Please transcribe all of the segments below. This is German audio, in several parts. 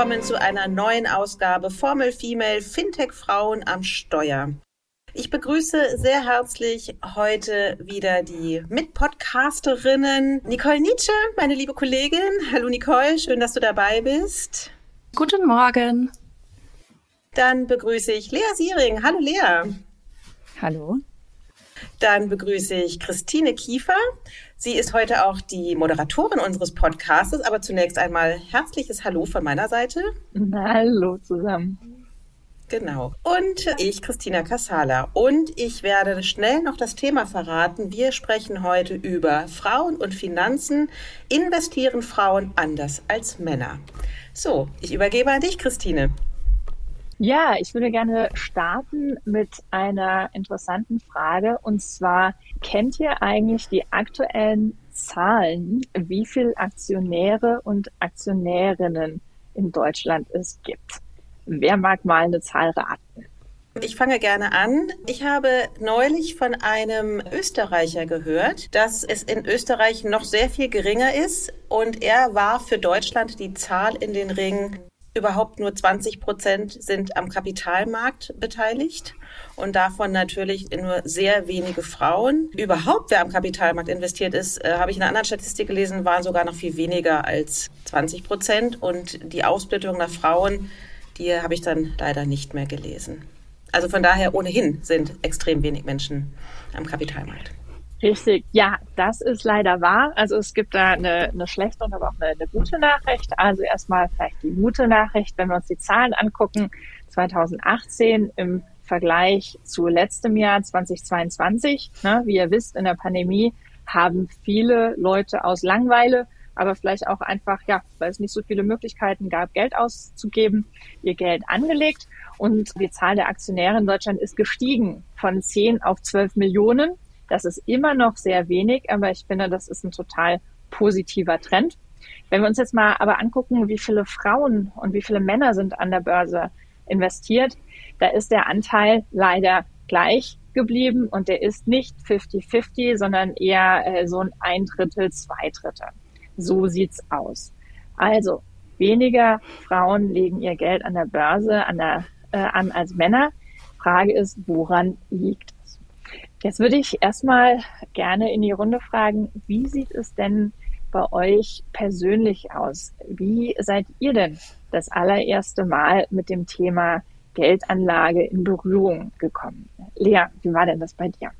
Willkommen zu einer neuen Ausgabe Formel Female Fintech Frauen am Steuer. Ich begrüße sehr herzlich heute wieder die Mitpodcasterinnen Nicole Nietzsche, meine liebe Kollegin. Hallo Nicole, schön, dass du dabei bist. Guten Morgen. Dann begrüße ich Lea Siering. Hallo Lea. Hallo. Dann begrüße ich Christine Kiefer. Sie ist heute auch die Moderatorin unseres Podcasts, aber zunächst einmal herzliches Hallo von meiner Seite. Hallo zusammen. Genau. Und ich, Christina Kassala. Und ich werde schnell noch das Thema verraten. Wir sprechen heute über Frauen und Finanzen. Investieren Frauen anders als Männer? So, ich übergebe an dich, Christine. Ja, ich würde gerne starten mit einer interessanten Frage. Und zwar, kennt ihr eigentlich die aktuellen Zahlen, wie viele Aktionäre und Aktionärinnen in Deutschland es gibt? Wer mag mal eine Zahl raten? Ich fange gerne an. Ich habe neulich von einem Österreicher gehört, dass es in Österreich noch sehr viel geringer ist und er war für Deutschland die Zahl in den Ring. Überhaupt nur 20 Prozent sind am Kapitalmarkt beteiligt und davon natürlich nur sehr wenige Frauen. Überhaupt, wer am Kapitalmarkt investiert ist, äh, habe ich in einer anderen Statistik gelesen, waren sogar noch viel weniger als 20 Prozent und die Ausbildung nach Frauen die habe ich dann leider nicht mehr gelesen. Also von daher ohnehin sind extrem wenig Menschen am Kapitalmarkt. Richtig, ja, das ist leider wahr. Also es gibt da eine, eine schlechte und aber auch eine, eine gute Nachricht. Also erstmal vielleicht die gute Nachricht, wenn wir uns die Zahlen angucken. 2018 im Vergleich zu letztem Jahr 2022, ne, wie ihr wisst, in der Pandemie haben viele Leute aus Langweile aber vielleicht auch einfach, ja, weil es nicht so viele Möglichkeiten gab, Geld auszugeben, ihr Geld angelegt. Und die Zahl der Aktionäre in Deutschland ist gestiegen von 10 auf 12 Millionen. Das ist immer noch sehr wenig, aber ich finde, das ist ein total positiver Trend. Wenn wir uns jetzt mal aber angucken, wie viele Frauen und wie viele Männer sind an der Börse investiert, da ist der Anteil leider gleich geblieben und der ist nicht 50-50, sondern eher äh, so ein Drittel, zwei Drittel. So sieht's aus. Also weniger Frauen legen ihr Geld an der Börse an, der, äh, an als Männer. Frage ist, woran liegt? Jetzt würde ich erstmal gerne in die Runde fragen, wie sieht es denn bei euch persönlich aus? Wie seid ihr denn das allererste Mal mit dem Thema Geldanlage in Berührung gekommen? Lea, wie war denn das bei dir?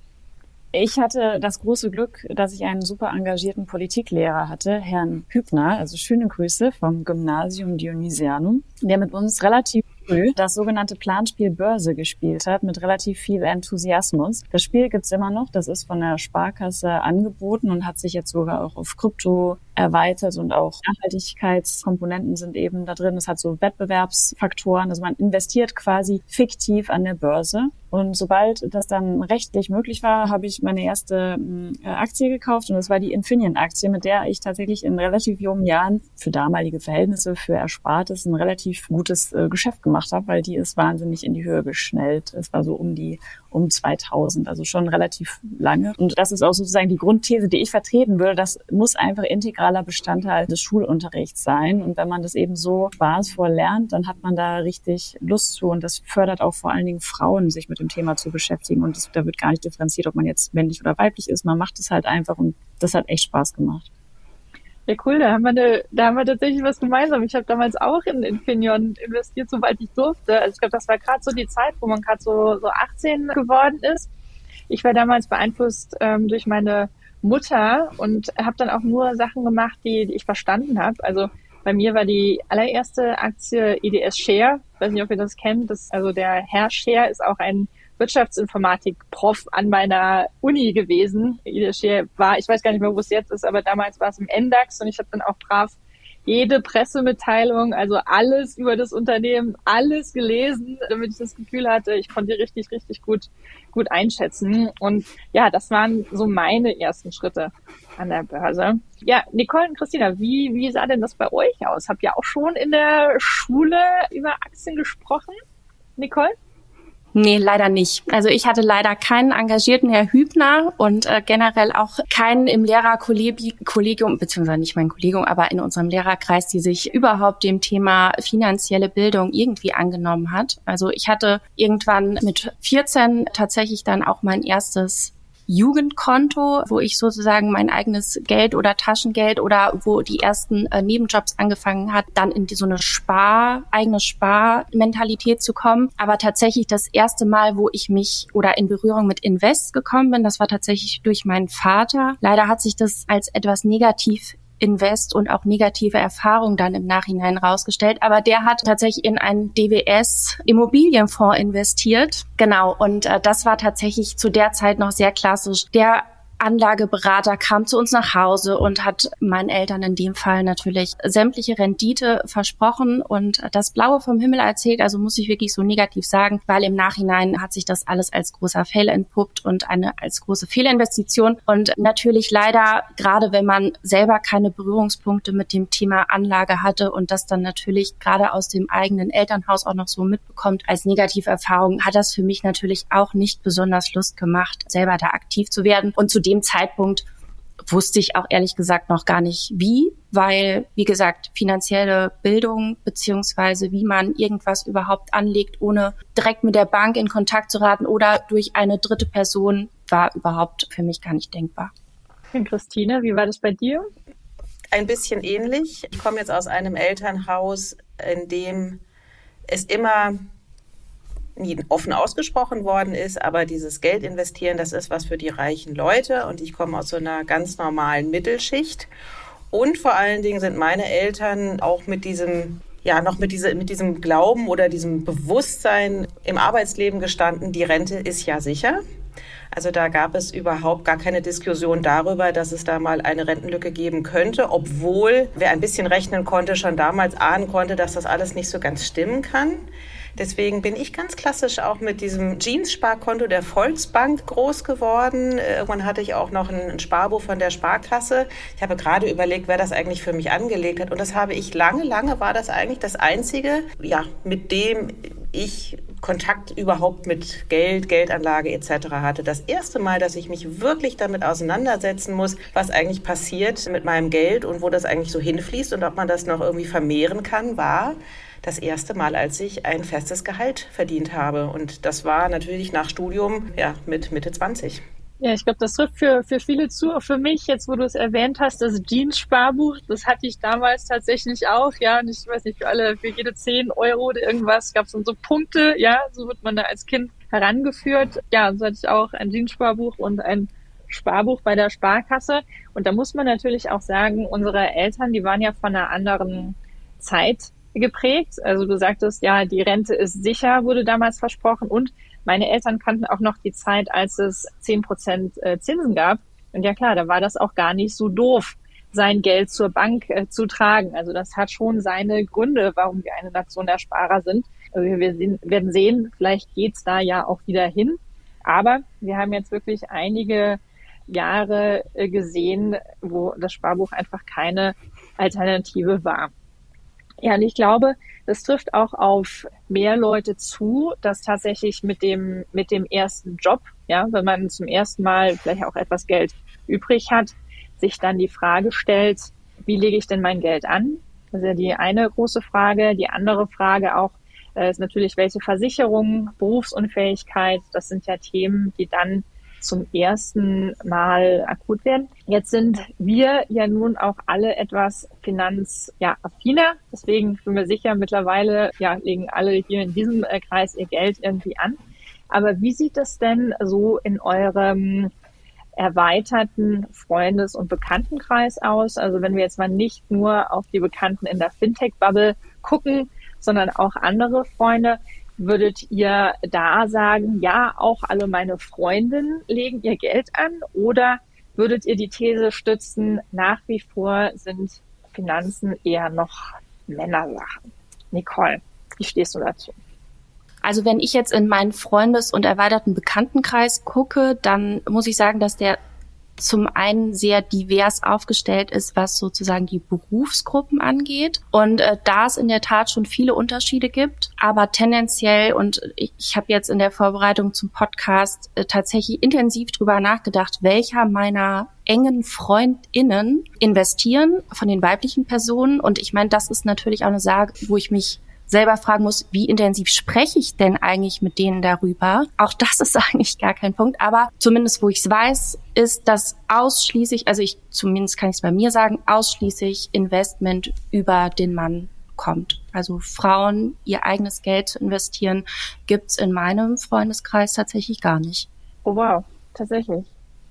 Ich hatte das große Glück, dass ich einen super engagierten Politiklehrer hatte, Herrn Hübner, also schöne Grüße vom Gymnasium Dionysianum, der mit uns relativ früh das sogenannte Planspiel Börse gespielt hat, mit relativ viel Enthusiasmus. Das Spiel gibt's immer noch, das ist von der Sparkasse angeboten und hat sich jetzt sogar auch auf Krypto erweitert und auch Nachhaltigkeitskomponenten sind eben da drin. Es hat so Wettbewerbsfaktoren, also man investiert quasi fiktiv an der Börse. Und sobald das dann rechtlich möglich war, habe ich meine erste äh, Aktie gekauft und das war die Infineon-Aktie, mit der ich tatsächlich in relativ jungen Jahren für damalige Verhältnisse, für Erspartes ein relativ gutes äh, Geschäft gemacht habe, weil die ist wahnsinnig in die Höhe geschnellt. Es war so um die um 2000, also schon relativ lange. Und das ist auch sozusagen die Grundthese, die ich vertreten würde. Das muss einfach integraler Bestandteil des Schulunterrichts sein. Und wenn man das eben so spaßvoll lernt, dann hat man da richtig Lust zu. Und das fördert auch vor allen Dingen Frauen, sich mit dem Thema zu beschäftigen. Und das, da wird gar nicht differenziert, ob man jetzt männlich oder weiblich ist. Man macht es halt einfach und das hat echt Spaß gemacht. Ja, cool, da haben wir, eine, da haben wir tatsächlich was gemeinsam. Ich habe damals auch in Infineon investiert, soweit ich durfte. Also ich glaube, das war gerade so die Zeit, wo man gerade so, so 18 geworden ist. Ich war damals beeinflusst ähm, durch meine Mutter und habe dann auch nur Sachen gemacht, die, die ich verstanden habe. Also bei mir war die allererste Aktie EDS Share. Ich weiß nicht, ob ihr das kennt. Das, also der Herr Share ist auch ein Wirtschaftsinformatik-Prof an meiner Uni gewesen. War, ich weiß gar nicht mehr, wo es jetzt ist, aber damals war es im NDAX und ich habe dann auch brav jede Pressemitteilung, also alles über das Unternehmen, alles gelesen, damit ich das Gefühl hatte, ich konnte richtig, richtig gut, gut einschätzen. Und ja, das waren so meine ersten Schritte an der Börse. Ja, Nicole und Christina, wie, wie sah denn das bei euch aus? Habt ihr auch schon in der Schule über Aktien gesprochen? Nicole? Nee, leider nicht. Also ich hatte leider keinen engagierten Herr Hübner und äh, generell auch keinen im Lehrerkollegium, beziehungsweise nicht mein Kollegium, aber in unserem Lehrerkreis, die sich überhaupt dem Thema finanzielle Bildung irgendwie angenommen hat. Also ich hatte irgendwann mit 14 tatsächlich dann auch mein erstes Jugendkonto, wo ich sozusagen mein eigenes Geld oder Taschengeld oder wo die ersten äh, Nebenjobs angefangen hat, dann in die, so eine Spar, eigene Sparmentalität zu kommen. Aber tatsächlich das erste Mal, wo ich mich oder in Berührung mit Invest gekommen bin, das war tatsächlich durch meinen Vater. Leider hat sich das als etwas negativ Invest und auch negative Erfahrungen dann im Nachhinein rausgestellt. Aber der hat tatsächlich in einen DWS Immobilienfonds investiert. Genau. Und äh, das war tatsächlich zu der Zeit noch sehr klassisch. Der Anlageberater kam zu uns nach Hause und hat meinen Eltern in dem Fall natürlich sämtliche Rendite versprochen und das Blaue vom Himmel erzählt. Also muss ich wirklich so negativ sagen, weil im Nachhinein hat sich das alles als großer Fail entpuppt und eine als große Fehlinvestition. Und natürlich leider, gerade wenn man selber keine Berührungspunkte mit dem Thema Anlage hatte und das dann natürlich gerade aus dem eigenen Elternhaus auch noch so mitbekommt als negative Erfahrung, hat das für mich natürlich auch nicht besonders Lust gemacht, selber da aktiv zu werden. Und zu dem Zeitpunkt wusste ich auch ehrlich gesagt noch gar nicht wie, weil, wie gesagt, finanzielle Bildung beziehungsweise wie man irgendwas überhaupt anlegt, ohne direkt mit der Bank in Kontakt zu raten oder durch eine dritte Person, war überhaupt für mich gar nicht denkbar. Und Christine, wie war das bei dir? Ein bisschen ähnlich. Ich komme jetzt aus einem Elternhaus, in dem es immer offen ausgesprochen worden ist, aber dieses Geld investieren, das ist was für die reichen Leute und ich komme aus so einer ganz normalen Mittelschicht. Und vor allen Dingen sind meine Eltern auch mit diesem ja noch mit, diese, mit diesem Glauben oder diesem Bewusstsein im Arbeitsleben gestanden, die Rente ist ja sicher. Also da gab es überhaupt gar keine Diskussion darüber, dass es da mal eine Rentenlücke geben könnte, obwohl wer ein bisschen rechnen konnte, schon damals ahnen konnte, dass das alles nicht so ganz stimmen kann. Deswegen bin ich ganz klassisch auch mit diesem Jeans-Sparkonto der Volksbank groß geworden. Irgendwann hatte ich auch noch ein Sparbuch von der Sparkasse. Ich habe gerade überlegt, wer das eigentlich für mich angelegt hat. Und das habe ich lange, lange war das eigentlich das einzige, ja, mit dem ich Kontakt überhaupt mit Geld, Geldanlage etc. hatte. Das erste Mal, dass ich mich wirklich damit auseinandersetzen muss, was eigentlich passiert mit meinem Geld und wo das eigentlich so hinfließt und ob man das noch irgendwie vermehren kann, war das erste Mal, als ich ein festes Gehalt verdient habe. Und das war natürlich nach Studium ja, mit Mitte 20. Ja, ich glaube, das trifft für, für viele zu. Auch für mich, jetzt wo du es erwähnt hast, das Jeans-Sparbuch, das hatte ich damals tatsächlich auch. Ja, und ich weiß nicht, für alle, für jede 10 Euro oder irgendwas gab es dann so Punkte. Ja, so wird man da als Kind herangeführt. Ja, so hatte ich auch ein Jeans-Sparbuch und ein Sparbuch bei der Sparkasse. Und da muss man natürlich auch sagen, unsere Eltern, die waren ja von einer anderen Zeit geprägt. Also du sagtest, ja, die Rente ist sicher, wurde damals versprochen. Und meine Eltern kannten auch noch die Zeit, als es zehn Prozent äh, Zinsen gab. Und ja klar, da war das auch gar nicht so doof, sein Geld zur Bank äh, zu tragen. Also das hat schon seine Gründe, warum wir eine Nation der Sparer sind. Also wir werden sehen, vielleicht geht's da ja auch wieder hin. Aber wir haben jetzt wirklich einige Jahre äh, gesehen, wo das Sparbuch einfach keine Alternative war. Ja, und ich glaube, das trifft auch auf mehr Leute zu, dass tatsächlich mit dem, mit dem ersten Job, ja, wenn man zum ersten Mal vielleicht auch etwas Geld übrig hat, sich dann die Frage stellt, wie lege ich denn mein Geld an? Das ist ja die eine große Frage. Die andere Frage auch äh, ist natürlich, welche Versicherungen, Berufsunfähigkeit, das sind ja Themen, die dann zum ersten Mal akut werden. Jetzt sind wir ja nun auch alle etwas finanzaffiner. Ja, Deswegen bin mir sicher, mittlerweile ja, legen alle hier in diesem äh, Kreis ihr Geld irgendwie an. Aber wie sieht das denn so in eurem erweiterten Freundes- und Bekanntenkreis aus? Also wenn wir jetzt mal nicht nur auf die Bekannten in der Fintech-Bubble gucken, sondern auch andere Freunde. Würdet ihr da sagen, ja, auch alle meine Freundinnen legen ihr Geld an? Oder würdet ihr die These stützen, nach wie vor sind Finanzen eher noch Männersachen? Nicole, wie stehst du dazu? Also wenn ich jetzt in meinen Freundes- und erweiterten Bekanntenkreis gucke, dann muss ich sagen, dass der zum einen sehr divers aufgestellt ist, was sozusagen die Berufsgruppen angeht. Und äh, da es in der Tat schon viele Unterschiede gibt, aber tendenziell und ich, ich habe jetzt in der Vorbereitung zum Podcast äh, tatsächlich intensiv drüber nachgedacht, welcher meiner engen Freundinnen investieren von den weiblichen Personen. Und ich meine, das ist natürlich auch eine Sache, wo ich mich selber fragen muss, wie intensiv spreche ich denn eigentlich mit denen darüber? Auch das ist eigentlich gar kein Punkt. Aber zumindest, wo ich es weiß, ist, dass ausschließlich, also ich zumindest kann ich es bei mir sagen, ausschließlich Investment über den Mann kommt. Also Frauen ihr eigenes Geld zu investieren, gibt's in meinem Freundeskreis tatsächlich gar nicht. Oh wow, tatsächlich.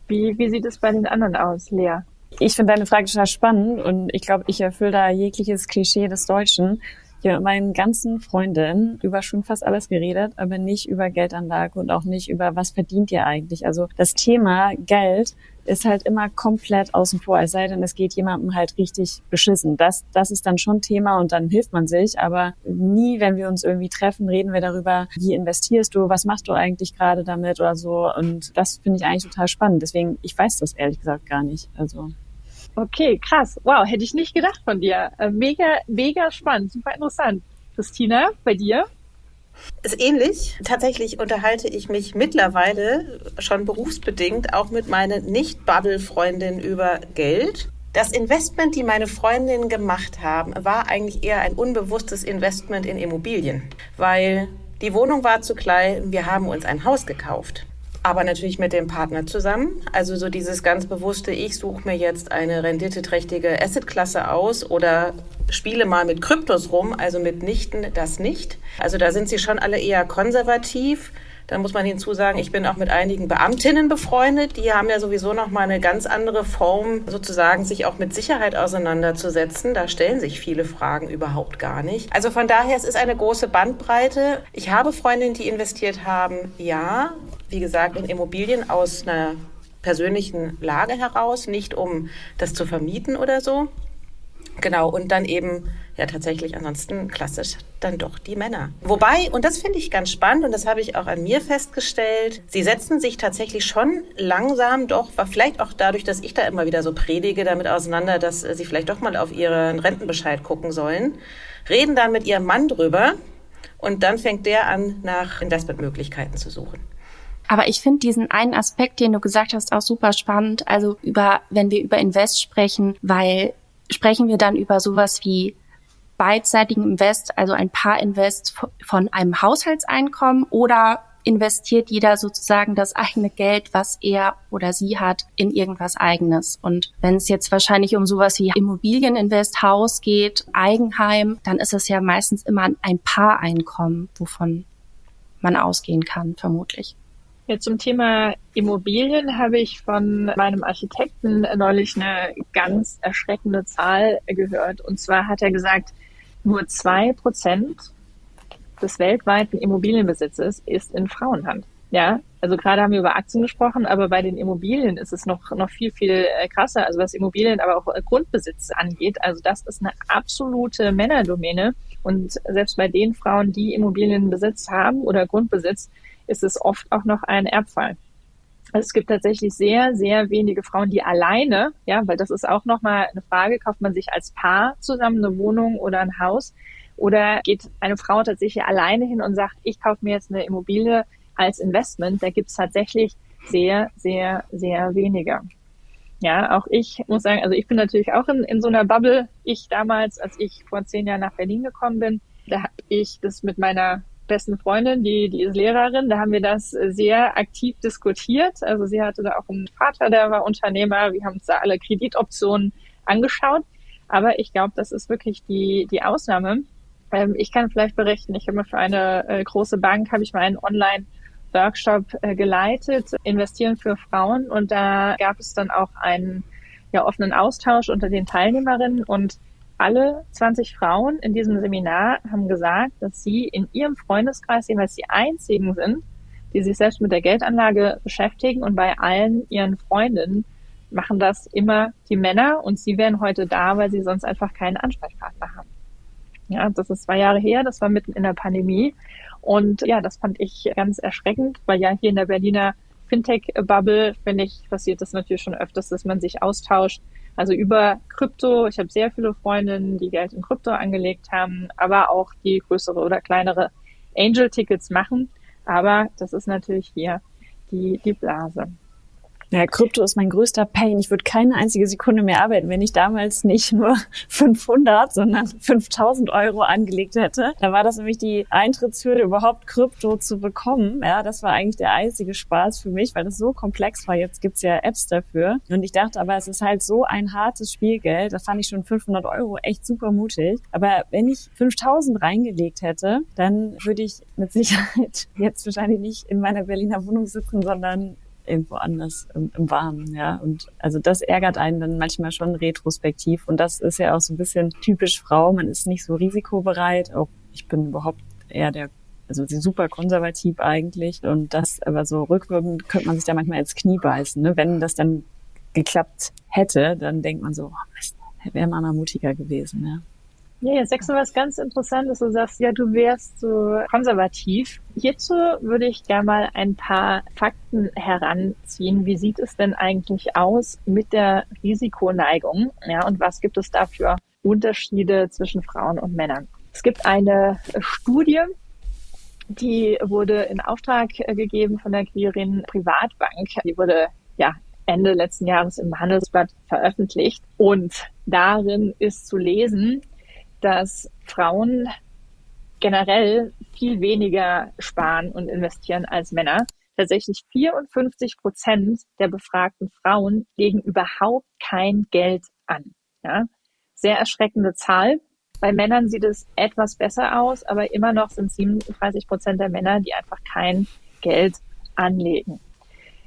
Wie, wie sieht es bei den anderen aus, Lea? Ich finde deine Frage total spannend und ich glaube, ich erfülle da jegliches Klischee des Deutschen. Ich habe mit meinen ganzen Freundinnen über schon fast alles geredet, aber nicht über Geldanlage und auch nicht über, was verdient ihr eigentlich. Also das Thema Geld ist halt immer komplett außen vor, es sei denn, es geht jemandem halt richtig beschissen. Das, das ist dann schon Thema und dann hilft man sich, aber nie, wenn wir uns irgendwie treffen, reden wir darüber, wie investierst du, was machst du eigentlich gerade damit oder so. Und das finde ich eigentlich total spannend. Deswegen, ich weiß das ehrlich gesagt gar nicht. Also. Okay, krass. Wow, hätte ich nicht gedacht von dir. Äh, mega, mega spannend, super interessant. Christina, bei dir? Ist ähnlich. Tatsächlich unterhalte ich mich mittlerweile schon berufsbedingt auch mit meinen Nicht-Bubble-Freundinnen über Geld. Das Investment, die meine Freundinnen gemacht haben, war eigentlich eher ein unbewusstes Investment in Immobilien, weil die Wohnung war zu klein, wir haben uns ein Haus gekauft aber natürlich mit dem Partner zusammen. Also so dieses ganz bewusste, ich suche mir jetzt eine renditeträchtige Assetklasse aus oder spiele mal mit Kryptos rum, also mit Nichten das nicht. Also da sind sie schon alle eher konservativ. Dann muss man hinzusagen, ich bin auch mit einigen Beamtinnen befreundet. Die haben ja sowieso noch mal eine ganz andere Form, sozusagen sich auch mit Sicherheit auseinanderzusetzen. Da stellen sich viele Fragen überhaupt gar nicht. Also von daher, es ist eine große Bandbreite. Ich habe Freundinnen, die investiert haben, ja wie gesagt, in Immobilien aus einer persönlichen Lage heraus, nicht um das zu vermieten oder so. Genau, und dann eben ja tatsächlich ansonsten klassisch dann doch die Männer. Wobei, und das finde ich ganz spannend und das habe ich auch an mir festgestellt, sie setzen sich tatsächlich schon langsam doch, vielleicht auch dadurch, dass ich da immer wieder so predige, damit auseinander, dass sie vielleicht doch mal auf ihren Rentenbescheid gucken sollen, reden dann mit ihrem Mann drüber und dann fängt der an, nach Investmentmöglichkeiten zu suchen. Aber ich finde diesen einen Aspekt, den du gesagt hast, auch super spannend. Also über, wenn wir über Invest sprechen, weil sprechen wir dann über sowas wie beidseitigen Invest, also ein Paar-Invest von einem Haushaltseinkommen oder investiert jeder sozusagen das eigene Geld, was er oder sie hat, in irgendwas eigenes. Und wenn es jetzt wahrscheinlich um sowas wie Immobilieninvest, Haus geht, Eigenheim, dann ist es ja meistens immer ein Paareinkommen, wovon man ausgehen kann, vermutlich. Ja, zum Thema Immobilien habe ich von meinem Architekten neulich eine ganz erschreckende Zahl gehört. Und zwar hat er gesagt, nur zwei Prozent des weltweiten Immobilienbesitzes ist in Frauenhand. Ja, also gerade haben wir über Aktien gesprochen, aber bei den Immobilien ist es noch, noch viel, viel äh, krasser. Also was Immobilien, aber auch äh, Grundbesitz angeht. Also das ist eine absolute Männerdomäne. Und selbst bei den Frauen, die Immobilienbesitz haben oder Grundbesitz, ist es oft auch noch ein Erbfall. Also es gibt tatsächlich sehr, sehr wenige Frauen, die alleine, ja, weil das ist auch nochmal eine Frage, kauft man sich als Paar zusammen eine Wohnung oder ein Haus oder geht eine Frau tatsächlich alleine hin und sagt, ich kaufe mir jetzt eine Immobilie als Investment. Da gibt es tatsächlich sehr, sehr, sehr wenige. Ja, auch ich muss sagen, also ich bin natürlich auch in, in so einer Bubble. Ich damals, als ich vor zehn Jahren nach Berlin gekommen bin, da habe ich das mit meiner besten Freundin, die, die ist Lehrerin, da haben wir das sehr aktiv diskutiert. Also sie hatte da auch einen Vater, der war Unternehmer. Wir haben uns da alle Kreditoptionen angeschaut. Aber ich glaube, das ist wirklich die, die Ausnahme. Ähm, ich kann vielleicht berichten, ich habe mir für eine äh, große Bank, habe ich mal einen Online- Workshop äh, geleitet, Investieren für Frauen. Und da gab es dann auch einen ja, offenen Austausch unter den Teilnehmerinnen. Und alle 20 Frauen in diesem Seminar haben gesagt, dass sie in ihrem Freundeskreis jeweils die einzigen sind, die sich selbst mit der Geldanlage beschäftigen und bei allen ihren Freundinnen machen das immer die Männer und sie wären heute da, weil sie sonst einfach keinen Ansprechpartner haben. Ja, das ist zwei Jahre her, das war mitten in der Pandemie und ja, das fand ich ganz erschreckend, weil ja hier in der Berliner Fintech-Bubble, finde ich, passiert das natürlich schon öfters, dass man sich austauscht. Also über Krypto. Ich habe sehr viele Freundinnen, die Geld in Krypto angelegt haben, aber auch die größere oder kleinere Angel-Tickets machen. Aber das ist natürlich hier die, die Blase. Ja, Krypto ist mein größter Pain. Ich würde keine einzige Sekunde mehr arbeiten, wenn ich damals nicht nur 500, sondern 5000 Euro angelegt hätte. Da war das nämlich die Eintrittshürde, überhaupt Krypto zu bekommen. Ja, das war eigentlich der einzige Spaß für mich, weil das so komplex war. Jetzt gibt's ja Apps dafür. Und ich dachte aber, es ist halt so ein hartes Spielgeld. Da fand ich schon 500 Euro echt super mutig. Aber wenn ich 5000 reingelegt hätte, dann würde ich mit Sicherheit jetzt wahrscheinlich nicht in meiner Berliner Wohnung sitzen, sondern irgendwo anders im, im Warmen, ja. Und also das ärgert einen dann manchmal schon retrospektiv. Und das ist ja auch so ein bisschen typisch Frau. Man ist nicht so risikobereit. Auch ich bin überhaupt eher der also super konservativ eigentlich. Und das aber so rückwirkend könnte man sich da manchmal ins Knie beißen. Ne? Wenn das dann geklappt hätte, dann denkt man so, oh wäre man mal mutiger gewesen. Ja. Ja, jetzt sagst du was ganz Interessantes. Du sagst, ja, du wärst so konservativ. Hierzu würde ich gerne mal ein paar Fakten heranziehen. Wie sieht es denn eigentlich aus mit der Risikoneigung? Ja, und was gibt es da für Unterschiede zwischen Frauen und Männern? Es gibt eine Studie, die wurde in Auftrag gegeben von der Quirin Privatbank. Die wurde ja Ende letzten Jahres im Handelsblatt veröffentlicht. Und darin ist zu lesen, dass Frauen generell viel weniger sparen und investieren als Männer. Tatsächlich 54 Prozent der befragten Frauen legen überhaupt kein Geld an. Ja? Sehr erschreckende Zahl. Bei Männern sieht es etwas besser aus, aber immer noch sind 37 Prozent der Männer, die einfach kein Geld anlegen.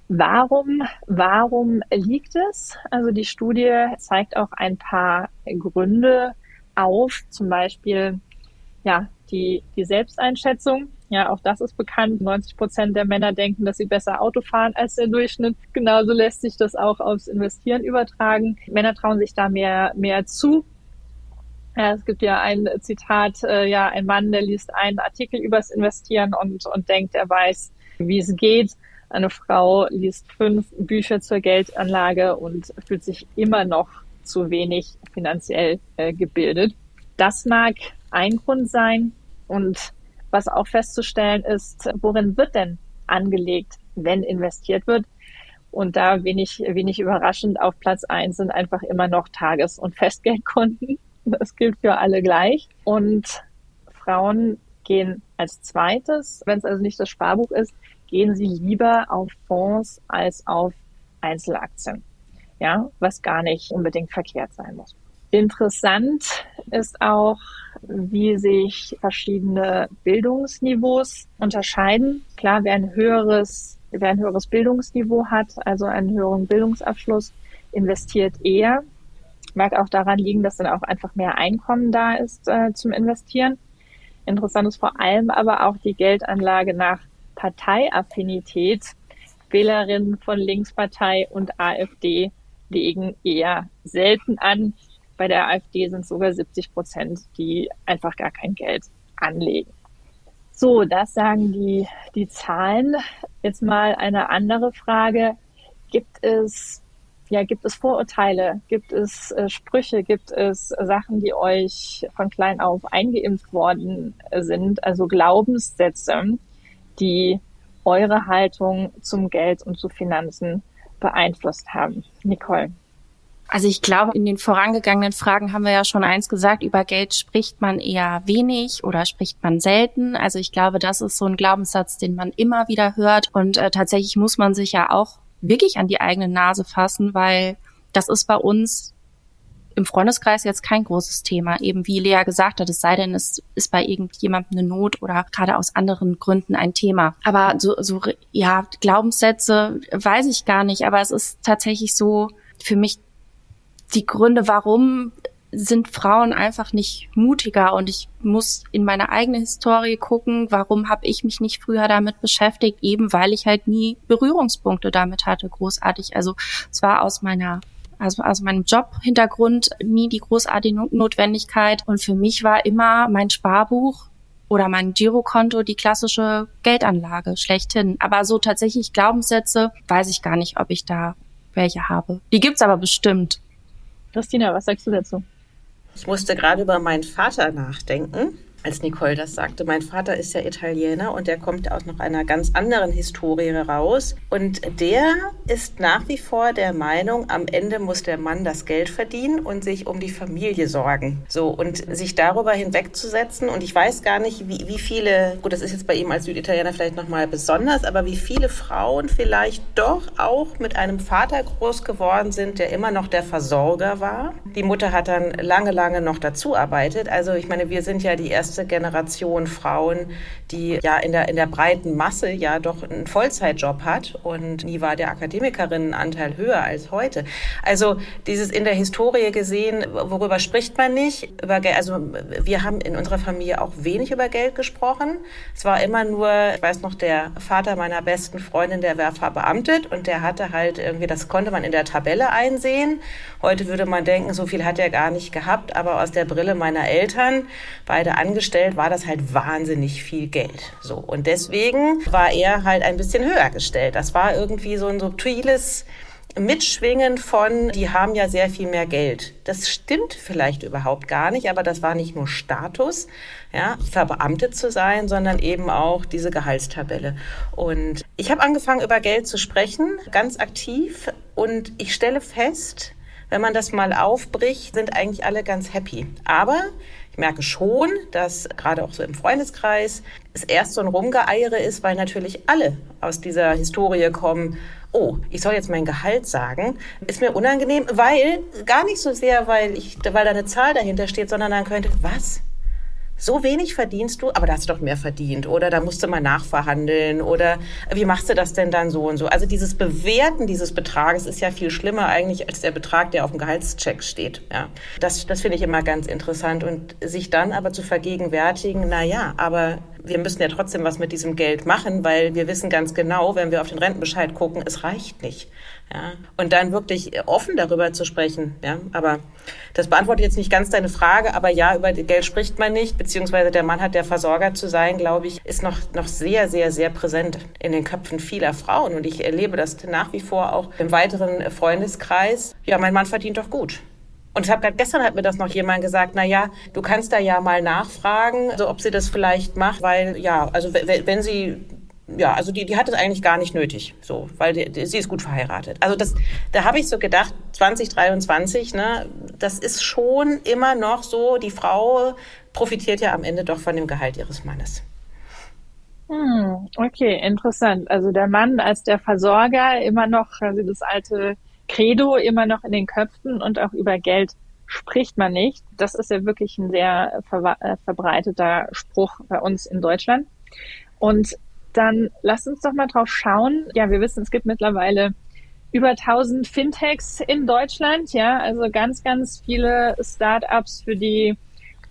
Warum, warum liegt es? Also die Studie zeigt auch ein paar Gründe, auf, zum Beispiel ja die, die Selbsteinschätzung. Ja, auch das ist bekannt. 90 Prozent der Männer denken, dass sie besser Auto fahren als der Durchschnitt. Genauso lässt sich das auch aufs Investieren übertragen. Männer trauen sich da mehr, mehr zu. Ja, es gibt ja ein Zitat, äh, ja, ein Mann, der liest einen Artikel übers Investieren und, und denkt, er weiß, wie es geht. Eine Frau liest fünf Bücher zur Geldanlage und fühlt sich immer noch zu wenig finanziell äh, gebildet. Das mag ein Grund sein. Und was auch festzustellen ist, worin wird denn angelegt, wenn investiert wird? Und da wenig, wenig überraschend auf Platz eins sind einfach immer noch Tages- und Festgeldkonten. Das gilt für alle gleich. Und Frauen gehen als zweites, wenn es also nicht das Sparbuch ist, gehen sie lieber auf Fonds als auf Einzelaktien ja, was gar nicht unbedingt verkehrt sein muss. Interessant ist auch, wie sich verschiedene Bildungsniveaus unterscheiden. Klar, wer ein höheres, wer ein höheres Bildungsniveau hat, also einen höheren Bildungsabschluss, investiert eher. Mag auch daran liegen, dass dann auch einfach mehr Einkommen da ist äh, zum Investieren. Interessant ist vor allem aber auch die Geldanlage nach Parteiaffinität. Wählerinnen von Linkspartei und AfD legen eher selten an. Bei der AfD sind es sogar 70 Prozent, die einfach gar kein Geld anlegen. So, das sagen die, die Zahlen. Jetzt mal eine andere Frage. Gibt es, ja, gibt es Vorurteile? Gibt es äh, Sprüche? Gibt es Sachen, die euch von klein auf eingeimpft worden sind? Also Glaubenssätze, die eure Haltung zum Geld und zu Finanzen beeinflusst haben. Nicole. Also ich glaube, in den vorangegangenen Fragen haben wir ja schon eins gesagt, über Geld spricht man eher wenig oder spricht man selten. Also ich glaube, das ist so ein Glaubenssatz, den man immer wieder hört. Und äh, tatsächlich muss man sich ja auch wirklich an die eigene Nase fassen, weil das ist bei uns im Freundeskreis jetzt kein großes Thema. Eben wie Lea gesagt hat, es sei denn, es ist bei irgendjemandem eine Not oder gerade aus anderen Gründen ein Thema. Aber so, so ja, Glaubenssätze weiß ich gar nicht. Aber es ist tatsächlich so für mich die Gründe, warum sind Frauen einfach nicht mutiger und ich muss in meine eigene Historie gucken, warum habe ich mich nicht früher damit beschäftigt, eben weil ich halt nie Berührungspunkte damit hatte, großartig. Also zwar aus meiner also aus meinem Jobhintergrund nie die großartige Notwendigkeit. Und für mich war immer mein Sparbuch oder mein Girokonto die klassische Geldanlage schlechthin. Aber so tatsächlich Glaubenssätze weiß ich gar nicht, ob ich da welche habe. Die gibt's aber bestimmt. Christina, was sagst du dazu? Ich musste gerade über meinen Vater nachdenken als Nicole das sagte. Mein Vater ist ja Italiener und der kommt aus noch einer ganz anderen Historie raus. Und der ist nach wie vor der Meinung, am Ende muss der Mann das Geld verdienen und sich um die Familie sorgen. So, und sich darüber hinwegzusetzen. Und ich weiß gar nicht, wie, wie viele, gut, das ist jetzt bei ihm als Süditaliener vielleicht nochmal besonders, aber wie viele Frauen vielleicht doch auch mit einem Vater groß geworden sind, der immer noch der Versorger war. Die Mutter hat dann lange, lange noch dazu arbeitet. Also ich meine, wir sind ja die erste erste Generation Frauen, die ja in der, in der breiten Masse ja doch einen Vollzeitjob hat und nie war der Akademikerinnenanteil höher als heute. Also dieses in der Historie gesehen, worüber spricht man nicht? Über Geld, also wir haben in unserer Familie auch wenig über Geld gesprochen. Es war immer nur, ich weiß noch, der Vater meiner besten Freundin, der war verbeamtet und der hatte halt irgendwie, das konnte man in der Tabelle einsehen. Heute würde man denken, so viel hat er gar nicht gehabt, aber aus der Brille meiner Eltern, beide angestellt, angestellt, war das halt wahnsinnig viel Geld. So. Und deswegen war er halt ein bisschen höher gestellt. Das war irgendwie so ein subtiles Mitschwingen von, die haben ja sehr viel mehr Geld. Das stimmt vielleicht überhaupt gar nicht, aber das war nicht nur Status, ja, verbeamtet zu sein, sondern eben auch diese Gehaltstabelle. Und ich habe angefangen, über Geld zu sprechen, ganz aktiv. Und ich stelle fest, wenn man das mal aufbricht, sind eigentlich alle ganz happy. Aber ich merke schon, dass gerade auch so im Freundeskreis es erst so ein Rumgeeiere ist, weil natürlich alle aus dieser Historie kommen, oh, ich soll jetzt mein Gehalt sagen, ist mir unangenehm, weil gar nicht so sehr, weil ich, weil da eine Zahl dahinter steht, sondern dann könnte, was? So wenig verdienst du, aber da hast du doch mehr verdient oder da musst du mal nachverhandeln oder wie machst du das denn dann so und so? Also dieses Bewerten dieses Betrages ist ja viel schlimmer eigentlich als der Betrag, der auf dem Gehaltscheck steht. Ja, das, das finde ich immer ganz interessant und sich dann aber zu vergegenwärtigen, na ja, aber wir müssen ja trotzdem was mit diesem Geld machen, weil wir wissen ganz genau, wenn wir auf den Rentenbescheid gucken, es reicht nicht. Ja, und dann wirklich offen darüber zu sprechen. Ja, aber das beantwortet jetzt nicht ganz deine Frage, aber ja, über Geld spricht man nicht, beziehungsweise der Mann hat der Versorger zu sein, glaube ich, ist noch, noch sehr, sehr, sehr präsent in den Köpfen vieler Frauen. Und ich erlebe das nach wie vor auch im weiteren Freundeskreis. Ja, mein Mann verdient doch gut. Und ich habe gestern hat mir das noch jemand gesagt, na ja, du kannst da ja mal nachfragen, also ob sie das vielleicht macht, weil ja, also wenn sie ja, also die, die hat es eigentlich gar nicht nötig, so, weil die, die, sie ist gut verheiratet. Also das, da habe ich so gedacht, 2023, ne, das ist schon immer noch so, die Frau profitiert ja am Ende doch von dem Gehalt ihres Mannes. Hm, okay, interessant. Also der Mann als der Versorger immer noch, also das alte Credo immer noch in den Köpfen und auch über Geld spricht man nicht. Das ist ja wirklich ein sehr ver äh, verbreiteter Spruch bei uns in Deutschland. Und dann lasst uns doch mal drauf schauen. Ja, wir wissen, es gibt mittlerweile über 1000 Fintechs in Deutschland. Ja, also ganz, ganz viele Startups für die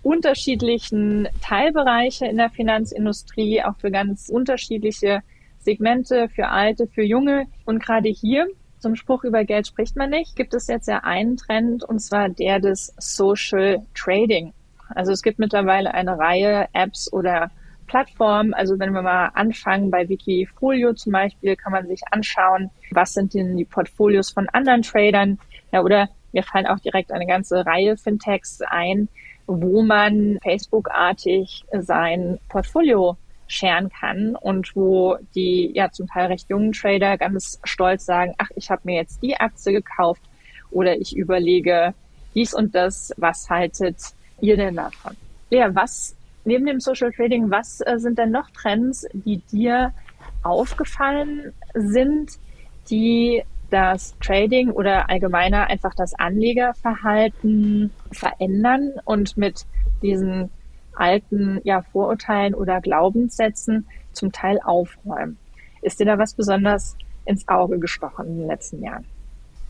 unterschiedlichen Teilbereiche in der Finanzindustrie, auch für ganz unterschiedliche Segmente, für Alte, für Junge. Und gerade hier zum Spruch über Geld spricht man nicht, gibt es jetzt ja einen Trend, und zwar der des Social Trading. Also es gibt mittlerweile eine Reihe Apps oder Plattformen. Also wenn wir mal anfangen bei Wikifolio zum Beispiel, kann man sich anschauen, was sind denn die Portfolios von anderen Tradern. Ja, oder mir fallen auch direkt eine ganze Reihe Fintechs ein, wo man Facebook-artig sein Portfolio scheren kann und wo die ja zum Teil recht jungen Trader ganz stolz sagen, ach, ich habe mir jetzt die Aktie gekauft oder ich überlege dies und das, was haltet ihr denn davon? Ja, was neben dem Social Trading, was äh, sind denn noch Trends, die dir aufgefallen sind, die das Trading oder allgemeiner einfach das Anlegerverhalten verändern und mit diesen alten ja, Vorurteilen oder Glaubenssätzen zum Teil aufräumen. Ist dir da was besonders ins Auge gestochen in den letzten Jahren?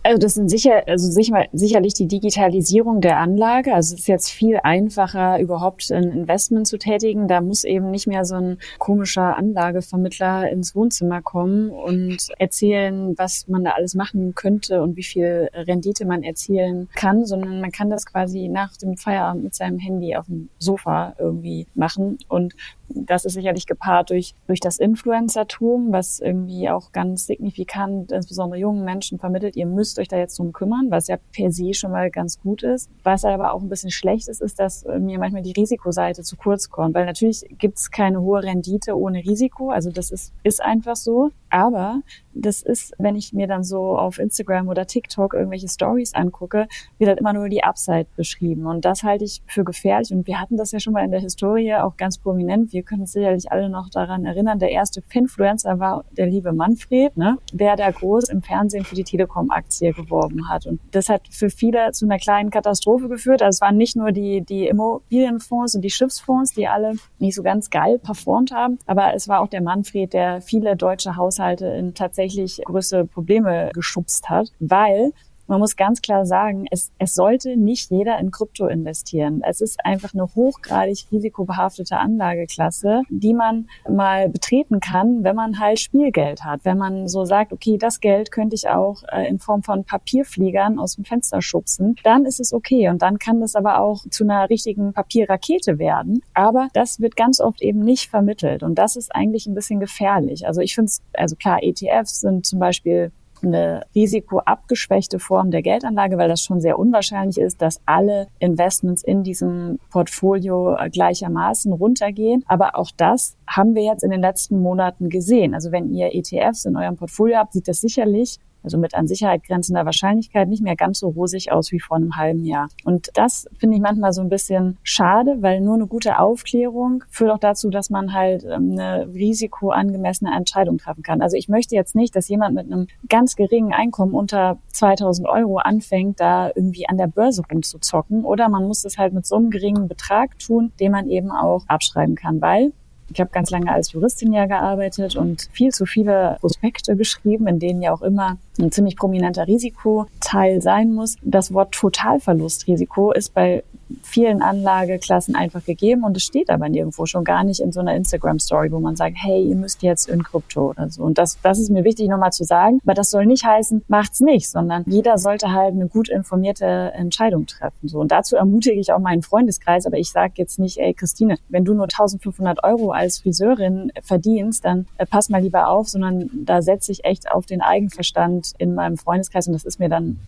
Also das sind sicher, also sicher, sicherlich die Digitalisierung der Anlage. Also es ist jetzt viel einfacher, überhaupt ein Investment zu tätigen. Da muss eben nicht mehr so ein komischer Anlagevermittler ins Wohnzimmer kommen und erzählen, was man da alles machen könnte und wie viel Rendite man erzielen kann, sondern man kann das quasi nach dem Feierabend mit seinem Handy auf dem Sofa irgendwie machen. Und das ist sicherlich gepaart durch, durch das Influencertum, was irgendwie auch ganz signifikant, insbesondere jungen Menschen vermittelt, ihr müsst euch da jetzt drum kümmern, was ja per se schon mal ganz gut ist. Was aber auch ein bisschen schlecht ist, ist, dass mir manchmal die Risikoseite zu kurz kommt, weil natürlich gibt es keine hohe Rendite ohne Risiko, also das ist, ist einfach so. Aber das ist, wenn ich mir dann so auf Instagram oder TikTok irgendwelche Stories angucke, wird halt immer nur die Upside beschrieben. Und das halte ich für gefährlich. Und wir hatten das ja schon mal in der Historie auch ganz prominent. Wir können uns sicherlich alle noch daran erinnern. Der erste Finfluencer war der liebe Manfred, ne? der da groß im Fernsehen für die Telekom-Aktie geworben hat. Und das hat für viele zu einer kleinen Katastrophe geführt. Also es waren nicht nur die, die Immobilienfonds und die Schiffsfonds, die alle nicht so ganz geil performt haben, aber es war auch der Manfred, der viele deutsche Haushalte in tatsächlich größere Probleme geschubst hat, weil man muss ganz klar sagen, es, es sollte nicht jeder in Krypto investieren. Es ist einfach eine hochgradig risikobehaftete Anlageklasse, die man mal betreten kann, wenn man halt Spielgeld hat. Wenn man so sagt, okay, das Geld könnte ich auch äh, in Form von Papierfliegern aus dem Fenster schubsen, dann ist es okay. Und dann kann das aber auch zu einer richtigen Papierrakete werden. Aber das wird ganz oft eben nicht vermittelt. Und das ist eigentlich ein bisschen gefährlich. Also ich finde es, also klar, ETFs sind zum Beispiel eine risikoabgeschwächte Form der Geldanlage, weil das schon sehr unwahrscheinlich ist, dass alle Investments in diesem Portfolio gleichermaßen runtergehen. Aber auch das haben wir jetzt in den letzten Monaten gesehen. Also wenn ihr ETFs in eurem Portfolio habt, sieht das sicherlich also mit an Sicherheit grenzender Wahrscheinlichkeit nicht mehr ganz so rosig aus wie vor einem halben Jahr. Und das finde ich manchmal so ein bisschen schade, weil nur eine gute Aufklärung führt auch dazu, dass man halt ähm, eine risikoangemessene Entscheidung treffen kann. Also ich möchte jetzt nicht, dass jemand mit einem ganz geringen Einkommen unter 2000 Euro anfängt, da irgendwie an der Börse rumzuzocken oder man muss es halt mit so einem geringen Betrag tun, den man eben auch abschreiben kann, weil ich habe ganz lange als Juristin ja gearbeitet und viel zu viele Prospekte geschrieben, in denen ja auch immer ein ziemlich prominenter Risikoteil sein muss. Das Wort Totalverlustrisiko ist bei vielen Anlageklassen einfach gegeben und es steht aber nirgendwo schon gar nicht in so einer Instagram-Story, wo man sagt, hey, ihr müsst jetzt in Krypto oder so. Und das, das ist mir wichtig nochmal zu sagen, aber das soll nicht heißen, macht's nicht, sondern jeder sollte halt eine gut informierte Entscheidung treffen. So. Und dazu ermutige ich auch meinen Freundeskreis, aber ich sage jetzt nicht, ey, Christine, wenn du nur 1500 Euro als Friseurin verdienst, dann äh, pass mal lieber auf, sondern da setze ich echt auf den Eigenverstand in meinem Freundeskreis und das ist mir dann